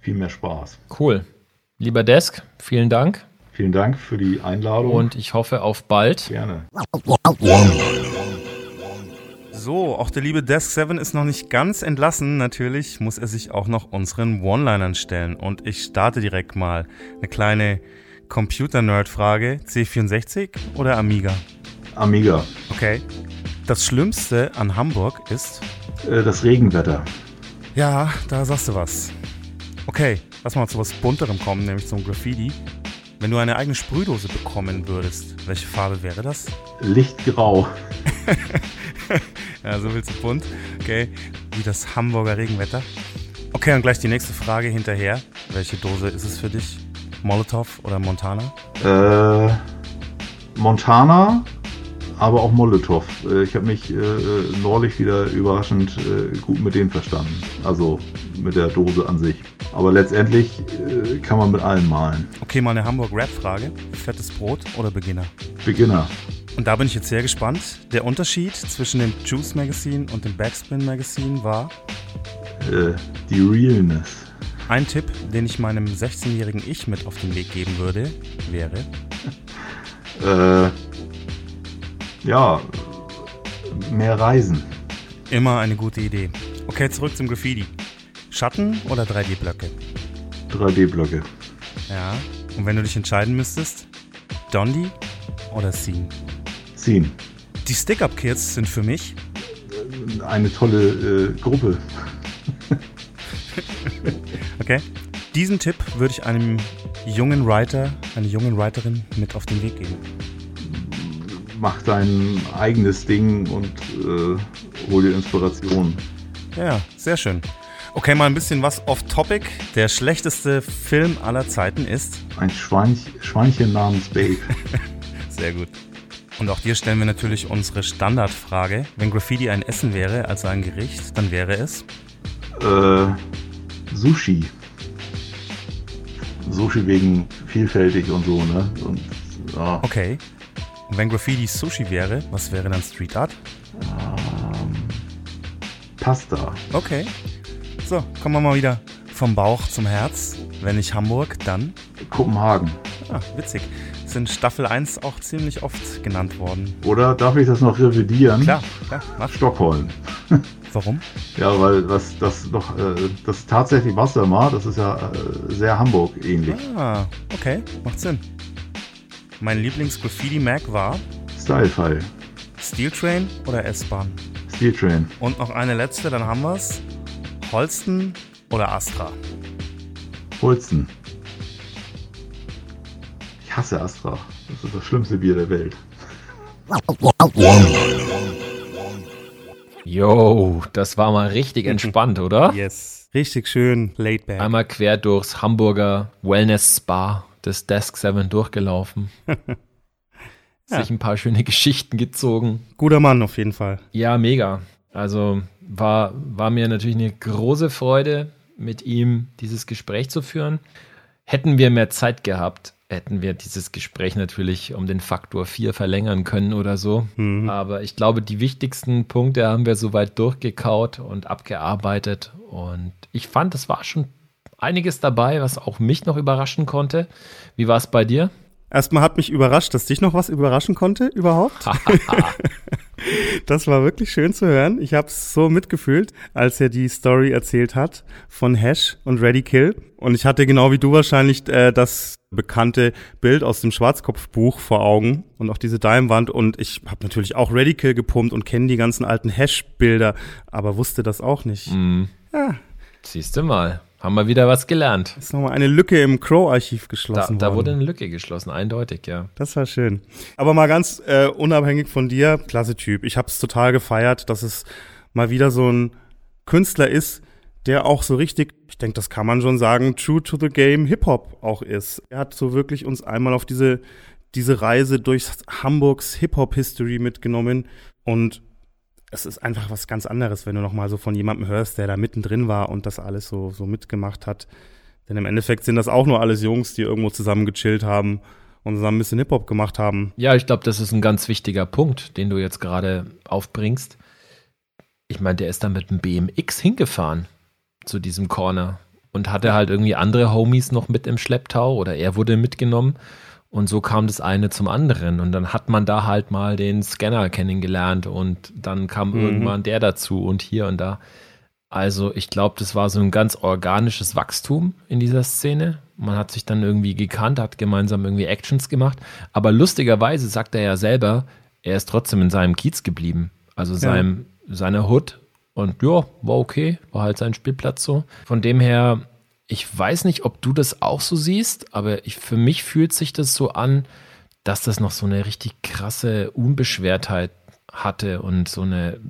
viel mehr Spaß. Cool. Lieber Desk, vielen Dank. Vielen Dank für die Einladung. Und ich hoffe auf bald. Gerne. So, auch der liebe Desk 7 ist noch nicht ganz entlassen. Natürlich muss er sich auch noch unseren One-Linern stellen. Und ich starte direkt mal. Eine kleine Computer-Nerd-Frage. C64 oder Amiga? Amiga. Okay. Das Schlimmste an Hamburg ist? Äh, das Regenwetter. Ja, da sagst du was. Okay, lass mal zu was Bunterem kommen, nämlich zum Graffiti. Wenn du eine eigene Sprühdose bekommen würdest, welche Farbe wäre das? Lichtgrau. (laughs) (laughs) ja, so viel zu bunt. Okay, wie das Hamburger Regenwetter. Okay, und gleich die nächste Frage hinterher. Welche Dose ist es für dich? Molotow oder Montana? Äh, Montana, aber auch Molotow. Äh, ich habe mich äh, neulich wieder überraschend äh, gut mit denen verstanden. Also mit der Dose an sich. Aber letztendlich äh, kann man mit allen malen. Okay, mal eine Hamburg-Rap-Frage. Fettes Brot oder Beginner? Beginner. Und da bin ich jetzt sehr gespannt. Der Unterschied zwischen dem Juice Magazine und dem Backspin Magazine war? Äh, die Realness. Ein Tipp, den ich meinem 16-jährigen Ich mit auf den Weg geben würde, wäre? (laughs) Äh, ja, mehr Reisen. Immer eine gute Idee. Okay, zurück zum Graffiti. Schatten oder 3D-Blöcke? 3D-Blöcke. Ja. Und wenn du dich entscheiden müsstest, Dondi oder Scene? Scene. Die Stick-Up-Kids sind für mich eine tolle äh, Gruppe. (laughs) okay. Diesen Tipp würde ich einem jungen Writer, einer jungen Writerin mit auf den Weg geben. Mach dein eigenes Ding und äh, hol dir Inspiration. Ja, sehr schön. Okay, mal ein bisschen was off-topic. Der schlechteste Film aller Zeiten ist? Ein Schweinch Schweinchen namens Babe. (laughs) sehr gut. Und auch dir stellen wir natürlich unsere Standardfrage. Wenn Graffiti ein Essen wäre, also ein Gericht, dann wäre es? Äh, Sushi. Sushi wegen vielfältig und so, ne? Und, ja. Okay. Und wenn Graffiti Sushi wäre, was wäre dann Street Art? Ähm, Pasta. Okay. So, kommen wir mal wieder vom Bauch zum Herz. Wenn nicht Hamburg, dann? Kopenhagen. Ah, witzig sind Staffel 1 auch ziemlich oft genannt worden. Oder darf ich das noch revidieren? Klar, klar mach. Stockholm. (laughs) Warum? Ja, weil das, das doch, äh, das tatsächlich Wassermar, das ist ja äh, sehr Hamburg ähnlich. Ah, okay, macht Sinn. Mein Lieblings-Graffiti-Mac war? Style-File. Steel Train oder S-Bahn? Steel Train. Und noch eine letzte, dann haben wir's. Holsten oder Astra? Holsten. Ich hasse Astra. Das ist das schlimmste Bier der Welt. Yo, das war mal richtig entspannt, oder? (laughs) Yes. Richtig schön laid back. Einmal quer durchs Hamburger Wellness Spa des Desk 7 durchgelaufen. (laughs) ja. Sich ein paar schöne Geschichten gezogen. Guter Mann auf jeden Fall. Ja, mega. Also war, war mir natürlich eine große Freude, mit ihm dieses Gespräch zu führen. Hätten wir mehr Zeit gehabt, hätten wir dieses Gespräch natürlich um den Faktor 4 verlängern können oder so. Mhm. Aber ich glaube, die wichtigsten Punkte haben wir soweit durchgekaut und abgearbeitet. Und ich fand, es war schon einiges dabei, was auch mich noch überraschen konnte. Wie war es bei dir? Erstmal hat mich überrascht, dass dich noch was überraschen konnte überhaupt. (laughs) das war wirklich schön zu hören. Ich habe es so mitgefühlt, als er die Story erzählt hat von Hash und Ready Kill. Und ich hatte genau wie du wahrscheinlich äh, das bekannte Bild aus dem Schwarzkopfbuch vor Augen und auch diese Daimwand. Und ich habe natürlich auch Ready Kill gepumpt und kenne die ganzen alten Hash-Bilder, aber wusste das auch nicht. Mm. Ja. Siehst du mal. Haben wir wieder was gelernt. Ist nochmal eine Lücke im Crow-Archiv geschlossen da, da wurde eine Lücke geschlossen, eindeutig, ja. Das war schön. Aber mal ganz äh, unabhängig von dir, klasse Typ. Ich habe es total gefeiert, dass es mal wieder so ein Künstler ist, der auch so richtig, ich denke, das kann man schon sagen, true to the game Hip-Hop auch ist. Er hat so wirklich uns einmal auf diese, diese Reise durch Hamburgs Hip-Hop-History mitgenommen und es ist einfach was ganz anderes, wenn du nochmal so von jemandem hörst, der da mittendrin war und das alles so, so mitgemacht hat. Denn im Endeffekt sind das auch nur alles Jungs, die irgendwo zusammen gechillt haben und zusammen ein bisschen Hip-Hop gemacht haben. Ja, ich glaube, das ist ein ganz wichtiger Punkt, den du jetzt gerade aufbringst. Ich meine, der ist dann mit dem BMX hingefahren zu diesem Corner und hatte halt irgendwie andere Homies noch mit im Schlepptau oder er wurde mitgenommen. Und so kam das eine zum anderen. Und dann hat man da halt mal den Scanner kennengelernt und dann kam mhm. irgendwann der dazu und hier und da. Also ich glaube, das war so ein ganz organisches Wachstum in dieser Szene. Man hat sich dann irgendwie gekannt, hat gemeinsam irgendwie Actions gemacht. Aber lustigerweise sagt er ja selber, er ist trotzdem in seinem Kiez geblieben. Also seinem, ja. seiner Hood. Und ja, war okay, war halt sein Spielplatz so. Von dem her ich weiß nicht, ob du das auch so siehst, aber ich, für mich fühlt sich das so an, dass das noch so eine richtig krasse Unbeschwertheit hatte und so eine,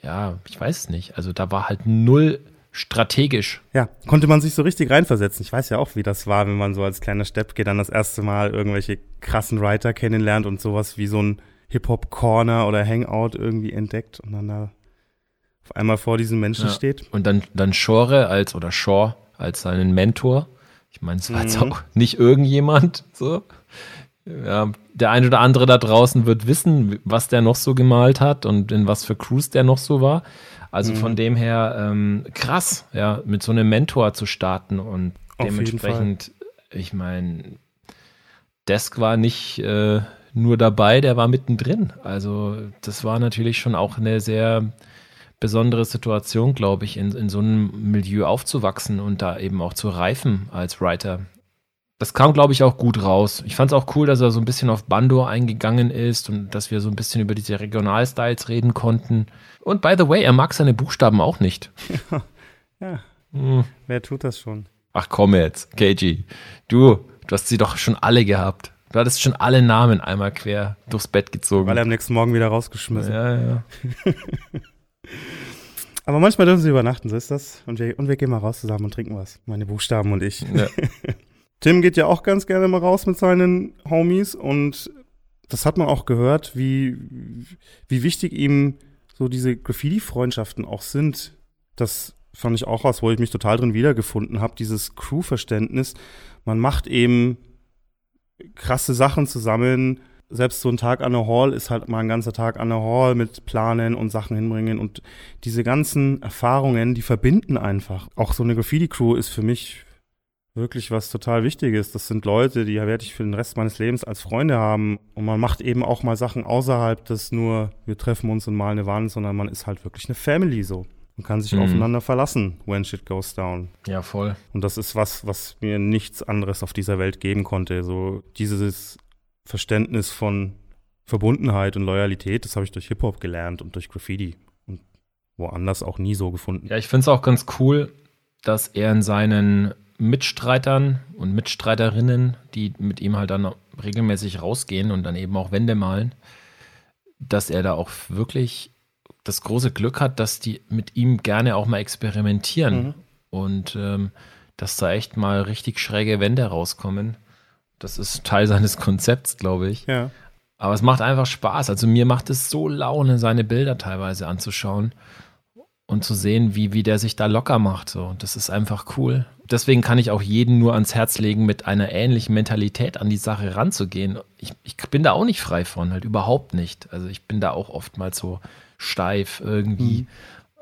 ja, ich weiß es nicht. Also da war halt null strategisch. Ja, konnte man sich so richtig reinversetzen. Ich weiß ja auch, wie das war, wenn man so als kleiner Steppke dann das erste Mal irgendwelche krassen Writer kennenlernt und sowas wie so ein Hip-Hop-Corner oder Hangout irgendwie entdeckt und dann da auf einmal vor diesen Menschen ja. steht. Und dann, dann Shore als, oder Shaw als seinen Mentor. Ich meine, es war mhm. jetzt auch nicht irgendjemand. So. Ja, der eine oder andere da draußen wird wissen, was der noch so gemalt hat und in was für Crews der noch so war. Also mhm. von dem her ähm, krass, ja, mit so einem Mentor zu starten und Auf dementsprechend, ich meine, Desk war nicht äh, nur dabei, der war mittendrin. Also das war natürlich schon auch eine sehr besondere Situation, glaube ich, in, in so einem Milieu aufzuwachsen und da eben auch zu reifen als Writer. Das kam, glaube ich, auch gut raus. Ich fand es auch cool, dass er so ein bisschen auf Bando eingegangen ist und dass wir so ein bisschen über diese Regionalstyles reden konnten. Und by the way, er mag seine Buchstaben auch nicht. Ja. (laughs) ja. Hm. Wer tut das schon? Ach komm jetzt, KG. Du, du hast sie doch schon alle gehabt. Du hattest schon alle Namen einmal quer durchs Bett gezogen. Weil er am nächsten Morgen wieder rausgeschmissen. Ja, ja. (laughs) Aber manchmal dürfen sie übernachten, so ist das. Und wir, und wir gehen mal raus zusammen und trinken was. Meine Buchstaben und ich. Ja. (laughs) Tim geht ja auch ganz gerne mal raus mit seinen Homies und das hat man auch gehört, wie, wie wichtig ihm so diese Graffiti-Freundschaften auch sind. Das fand ich auch was, wo ich mich total drin wiedergefunden habe, dieses Crew-Verständnis. Man macht eben krasse Sachen zusammen, selbst so ein Tag an der Hall ist halt mal ein ganzer Tag an der Hall mit Planen und Sachen hinbringen und diese ganzen Erfahrungen, die verbinden einfach. Auch so eine Graffiti-Crew ist für mich wirklich was total Wichtiges. Das sind Leute, die werde ich für den Rest meines Lebens als Freunde haben. Und man macht eben auch mal Sachen außerhalb des nur, wir treffen uns und malen eine Wand, sondern man ist halt wirklich eine Family so. Man kann sich mhm. aufeinander verlassen, when shit goes down. Ja, voll. Und das ist was, was mir nichts anderes auf dieser Welt geben konnte. So dieses Verständnis von Verbundenheit und Loyalität, das habe ich durch Hip-Hop gelernt und durch Graffiti und woanders auch nie so gefunden. Ja, ich finde es auch ganz cool, dass er in seinen Mitstreitern und Mitstreiterinnen, die mit ihm halt dann regelmäßig rausgehen und dann eben auch Wände malen, dass er da auch wirklich das große Glück hat, dass die mit ihm gerne auch mal experimentieren mhm. und ähm, dass da echt mal richtig schräge Wände rauskommen. Das ist Teil seines Konzepts, glaube ich. Ja. Aber es macht einfach Spaß. Also mir macht es so Laune, seine Bilder teilweise anzuschauen und zu sehen, wie, wie der sich da locker macht. So, das ist einfach cool. Deswegen kann ich auch jeden nur ans Herz legen, mit einer ähnlichen Mentalität an die Sache ranzugehen. Ich, ich bin da auch nicht frei von, halt überhaupt nicht. Also ich bin da auch oftmals so steif irgendwie. Mhm.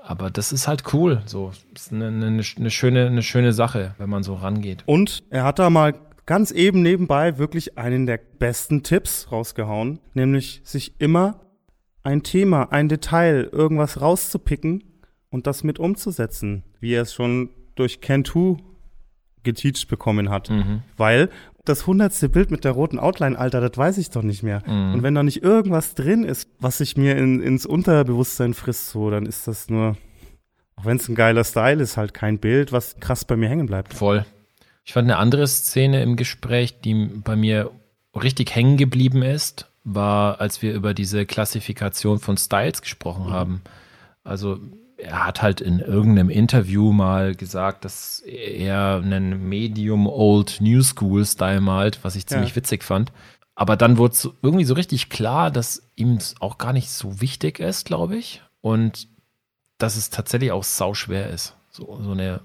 Aber das ist halt cool. So, das ist eine, eine, eine, schöne, eine schöne Sache, wenn man so rangeht. Und er hat da mal ganz eben nebenbei wirklich einen der besten Tipps rausgehauen, nämlich sich immer ein Thema, ein Detail, irgendwas rauszupicken und das mit umzusetzen, wie er es schon durch Cantu geteacht bekommen hat. Mhm. Weil das hundertste Bild mit der roten Outline, Alter, das weiß ich doch nicht mehr. Mhm. Und wenn da nicht irgendwas drin ist, was sich mir in, ins Unterbewusstsein frisst, so, dann ist das nur, auch wenn es ein geiler Style ist, halt kein Bild, was krass bei mir hängen bleibt. Voll. Ich fand eine andere Szene im Gespräch, die bei mir richtig hängen geblieben ist, war, als wir über diese Klassifikation von Styles gesprochen mhm. haben. Also er hat halt in irgendeinem Interview mal gesagt, dass er einen Medium Old New School Style malt, was ich ziemlich ja. witzig fand. Aber dann wurde es irgendwie so richtig klar, dass ihm es auch gar nicht so wichtig ist, glaube ich. und dass es tatsächlich auch sauschwer ist, so, so eine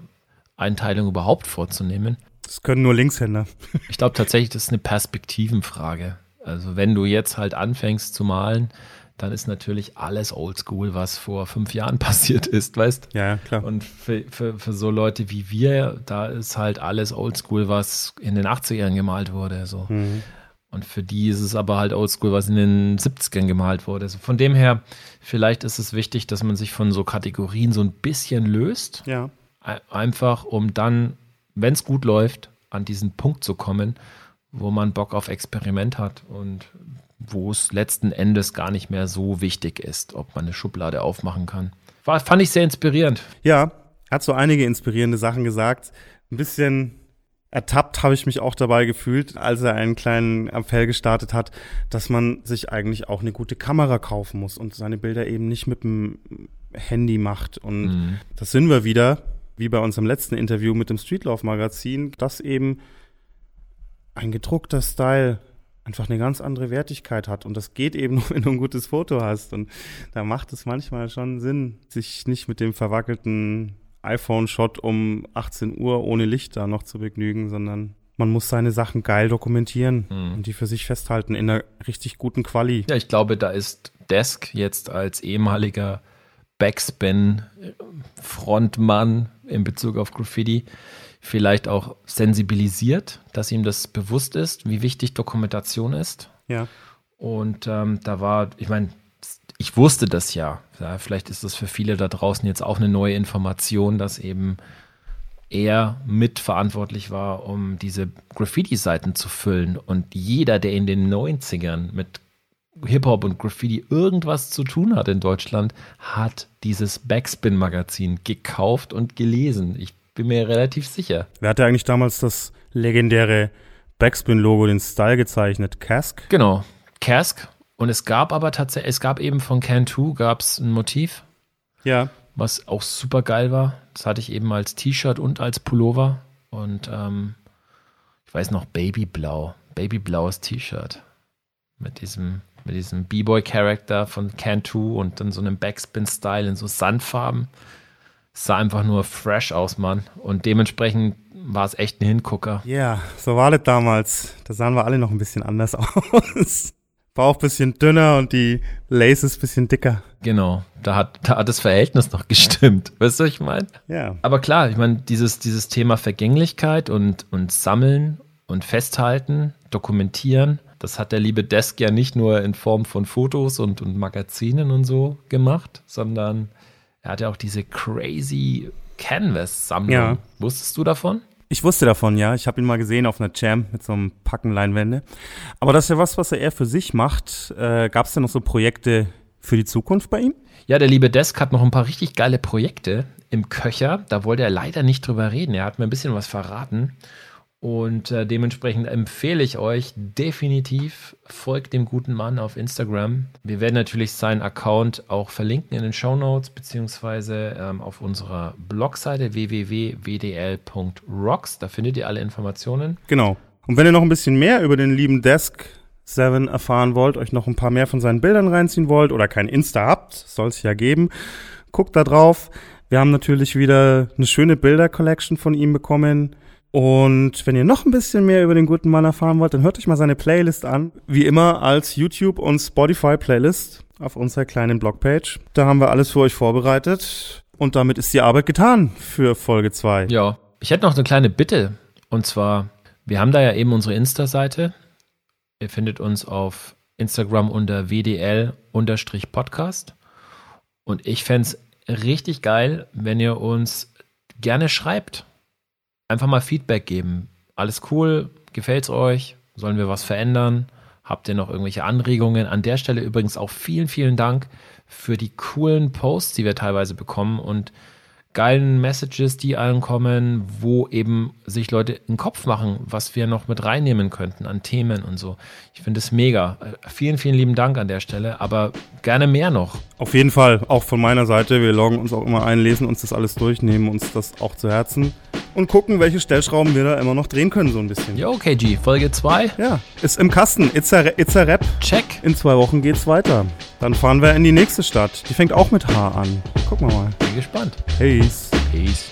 Einteilung überhaupt vorzunehmen. Das können nur Linkshänder. (laughs) Ich glaube tatsächlich, das ist eine Perspektivenfrage. Also wenn du jetzt halt anfängst zu malen, dann ist natürlich alles oldschool, was vor fünf Jahren (laughs) passiert ist, weißt Ja, klar. Und für, für, für so Leute wie wir, da ist halt alles oldschool, was in den 80ern gemalt wurde. So. Mhm. Und für die ist es aber halt oldschool, was in den 70ern gemalt wurde. Also von dem her, vielleicht ist es wichtig, dass man sich von so Kategorien so ein bisschen löst. Ja. Einfach, um dann, wenn es gut läuft, an diesen Punkt zu kommen, wo man Bock auf Experiment hat und wo es letzten Endes gar nicht mehr so wichtig ist, ob man eine Schublade aufmachen kann. War, fand ich sehr inspirierend. Ja, hat so einige inspirierende Sachen gesagt. Ein bisschen ertappt habe ich mich auch dabei gefühlt, als er einen kleinen Appell gestartet hat, dass man sich eigentlich auch eine gute Kamera kaufen muss und seine Bilder eben nicht mit dem Handy macht. Und mhm. das sind wir wieder, wie bei unserem letzten Interview mit dem Streetlauf-Magazin, dass eben ein gedruckter Style einfach eine ganz andere Wertigkeit hat. Und das geht eben (laughs) nur, wenn du ein gutes Foto hast. Und da macht es manchmal schon Sinn, sich nicht mit dem verwackelten iPhone-Shot um 18 Uhr ohne Licht da noch zu begnügen, sondern man muss seine Sachen geil dokumentieren mhm. und die für sich festhalten in einer richtig guten Quali. Ja, ich glaube, da ist Desk jetzt als ehemaliger Backspin-Frontmann in Bezug auf Graffiti vielleicht auch sensibilisiert, dass ihm das bewusst ist, wie wichtig Dokumentation ist. Ja. Und ähm, da war, ich meine, ich wusste das ja. ja. Vielleicht ist das für viele da draußen jetzt auch eine neue Information, dass eben er mitverantwortlich war, um diese Graffiti-Seiten zu füllen. Und jeder, der in den 90ern mit Hip-Hop und Graffiti irgendwas zu tun hat in Deutschland, hat dieses Backspin-Magazin gekauft und gelesen. Ich bin mir relativ sicher. Wer hatte eigentlich damals das legendäre Backspin-Logo, den Style gezeichnet? Cask? Genau, Cask. Und es gab aber tatsächlich, es gab eben von Can2 gab es ein Motiv. Ja. Was auch super geil war. Das hatte ich eben als T-Shirt und als Pullover. Und ähm, ich weiß noch, Babyblau. Babyblaues T-Shirt. Mit diesem, mit diesem B-Boy-Charakter von Can2 und dann so einem Backspin-Style in so Sandfarben sah einfach nur fresh aus, Mann. Und dementsprechend war es echt ein Hingucker. Ja, yeah, so war das damals. Da sahen wir alle noch ein bisschen anders (laughs) aus. Bauch bisschen dünner und die Laces bisschen dicker. Genau, da hat, da hat das Verhältnis noch gestimmt. (laughs) Weißt du, was ich meine? Ja. Aber klar, ich meine, dieses, dieses Thema Vergänglichkeit und, und Sammeln und Festhalten, Dokumentieren, das hat der liebe Desk ja nicht nur in Form von Fotos und, und Magazinen und so gemacht, sondern er hat ja auch diese crazy Canvas-Sammlung. Ja. Wusstest du davon? Ich wusste davon, ja. Ich habe ihn mal gesehen auf einer Jam mit so einem Packen Leinwände. Aber das ist ja was, was er eher für sich macht. Äh, Gab es denn noch so Projekte für die Zukunft bei ihm? Ja, der liebe Desk hat noch ein paar richtig geile Projekte im Köcher. Da wollte er leider nicht drüber reden. Er hat mir ein bisschen was verraten. Und äh, dementsprechend empfehle ich euch definitiv, folgt dem guten Mann auf Instagram. Wir werden natürlich seinen Account auch verlinken in den Show Notes beziehungsweise ähm, auf unserer Blogseite www.wdl.rocks. Da findet ihr alle Informationen. Genau. Und wenn ihr noch ein bisschen mehr über den lieben Desk 7 erfahren wollt, euch noch ein paar mehr von seinen Bildern reinziehen wollt oder kein Insta habt, soll es ja geben, guckt da drauf. Wir haben natürlich wieder eine schöne Bilder-Collection von ihm bekommen und wenn ihr noch ein bisschen mehr über den guten Mann erfahren wollt, dann hört euch mal seine Playlist an. Wie immer als YouTube- und Spotify-Playlist auf unserer kleinen Blogpage. Da haben wir alles für euch vorbereitet. Und damit ist die Arbeit getan für Folge 2. Ja, ich hätte noch eine kleine Bitte. Und zwar, wir haben da ja eben unsere Insta-Seite. Ihr findet uns auf Instagram unter WDL-Podcast. Und ich fände es richtig geil, wenn ihr uns gerne schreibt einfach mal Feedback geben. Alles cool, gefällt's euch? Sollen wir was verändern? Habt ihr noch irgendwelche Anregungen? An der Stelle übrigens auch vielen, vielen Dank für die coolen Posts, die wir teilweise bekommen und geilen Messages, die ankommen, wo eben sich Leute einen Kopf machen, was wir noch mit reinnehmen könnten an Themen und so. Ich finde es mega. Vielen, vielen lieben Dank an der Stelle, aber gerne mehr noch. Auf jeden Fall, auch von meiner Seite. Wir loggen uns auch immer ein, lesen uns das alles durch, nehmen uns das auch zu Herzen und gucken, welche Stellschrauben wir da immer noch drehen können, so ein bisschen. Jo, KG, Folge 2. Ja, ist im Kasten. It's a, it's a Rap. Check. In zwei Wochen geht's weiter. Dann fahren wir in die nächste Stadt. Die fängt auch mit H an. Gucken wir mal. Bin gespannt. Peace. Peace.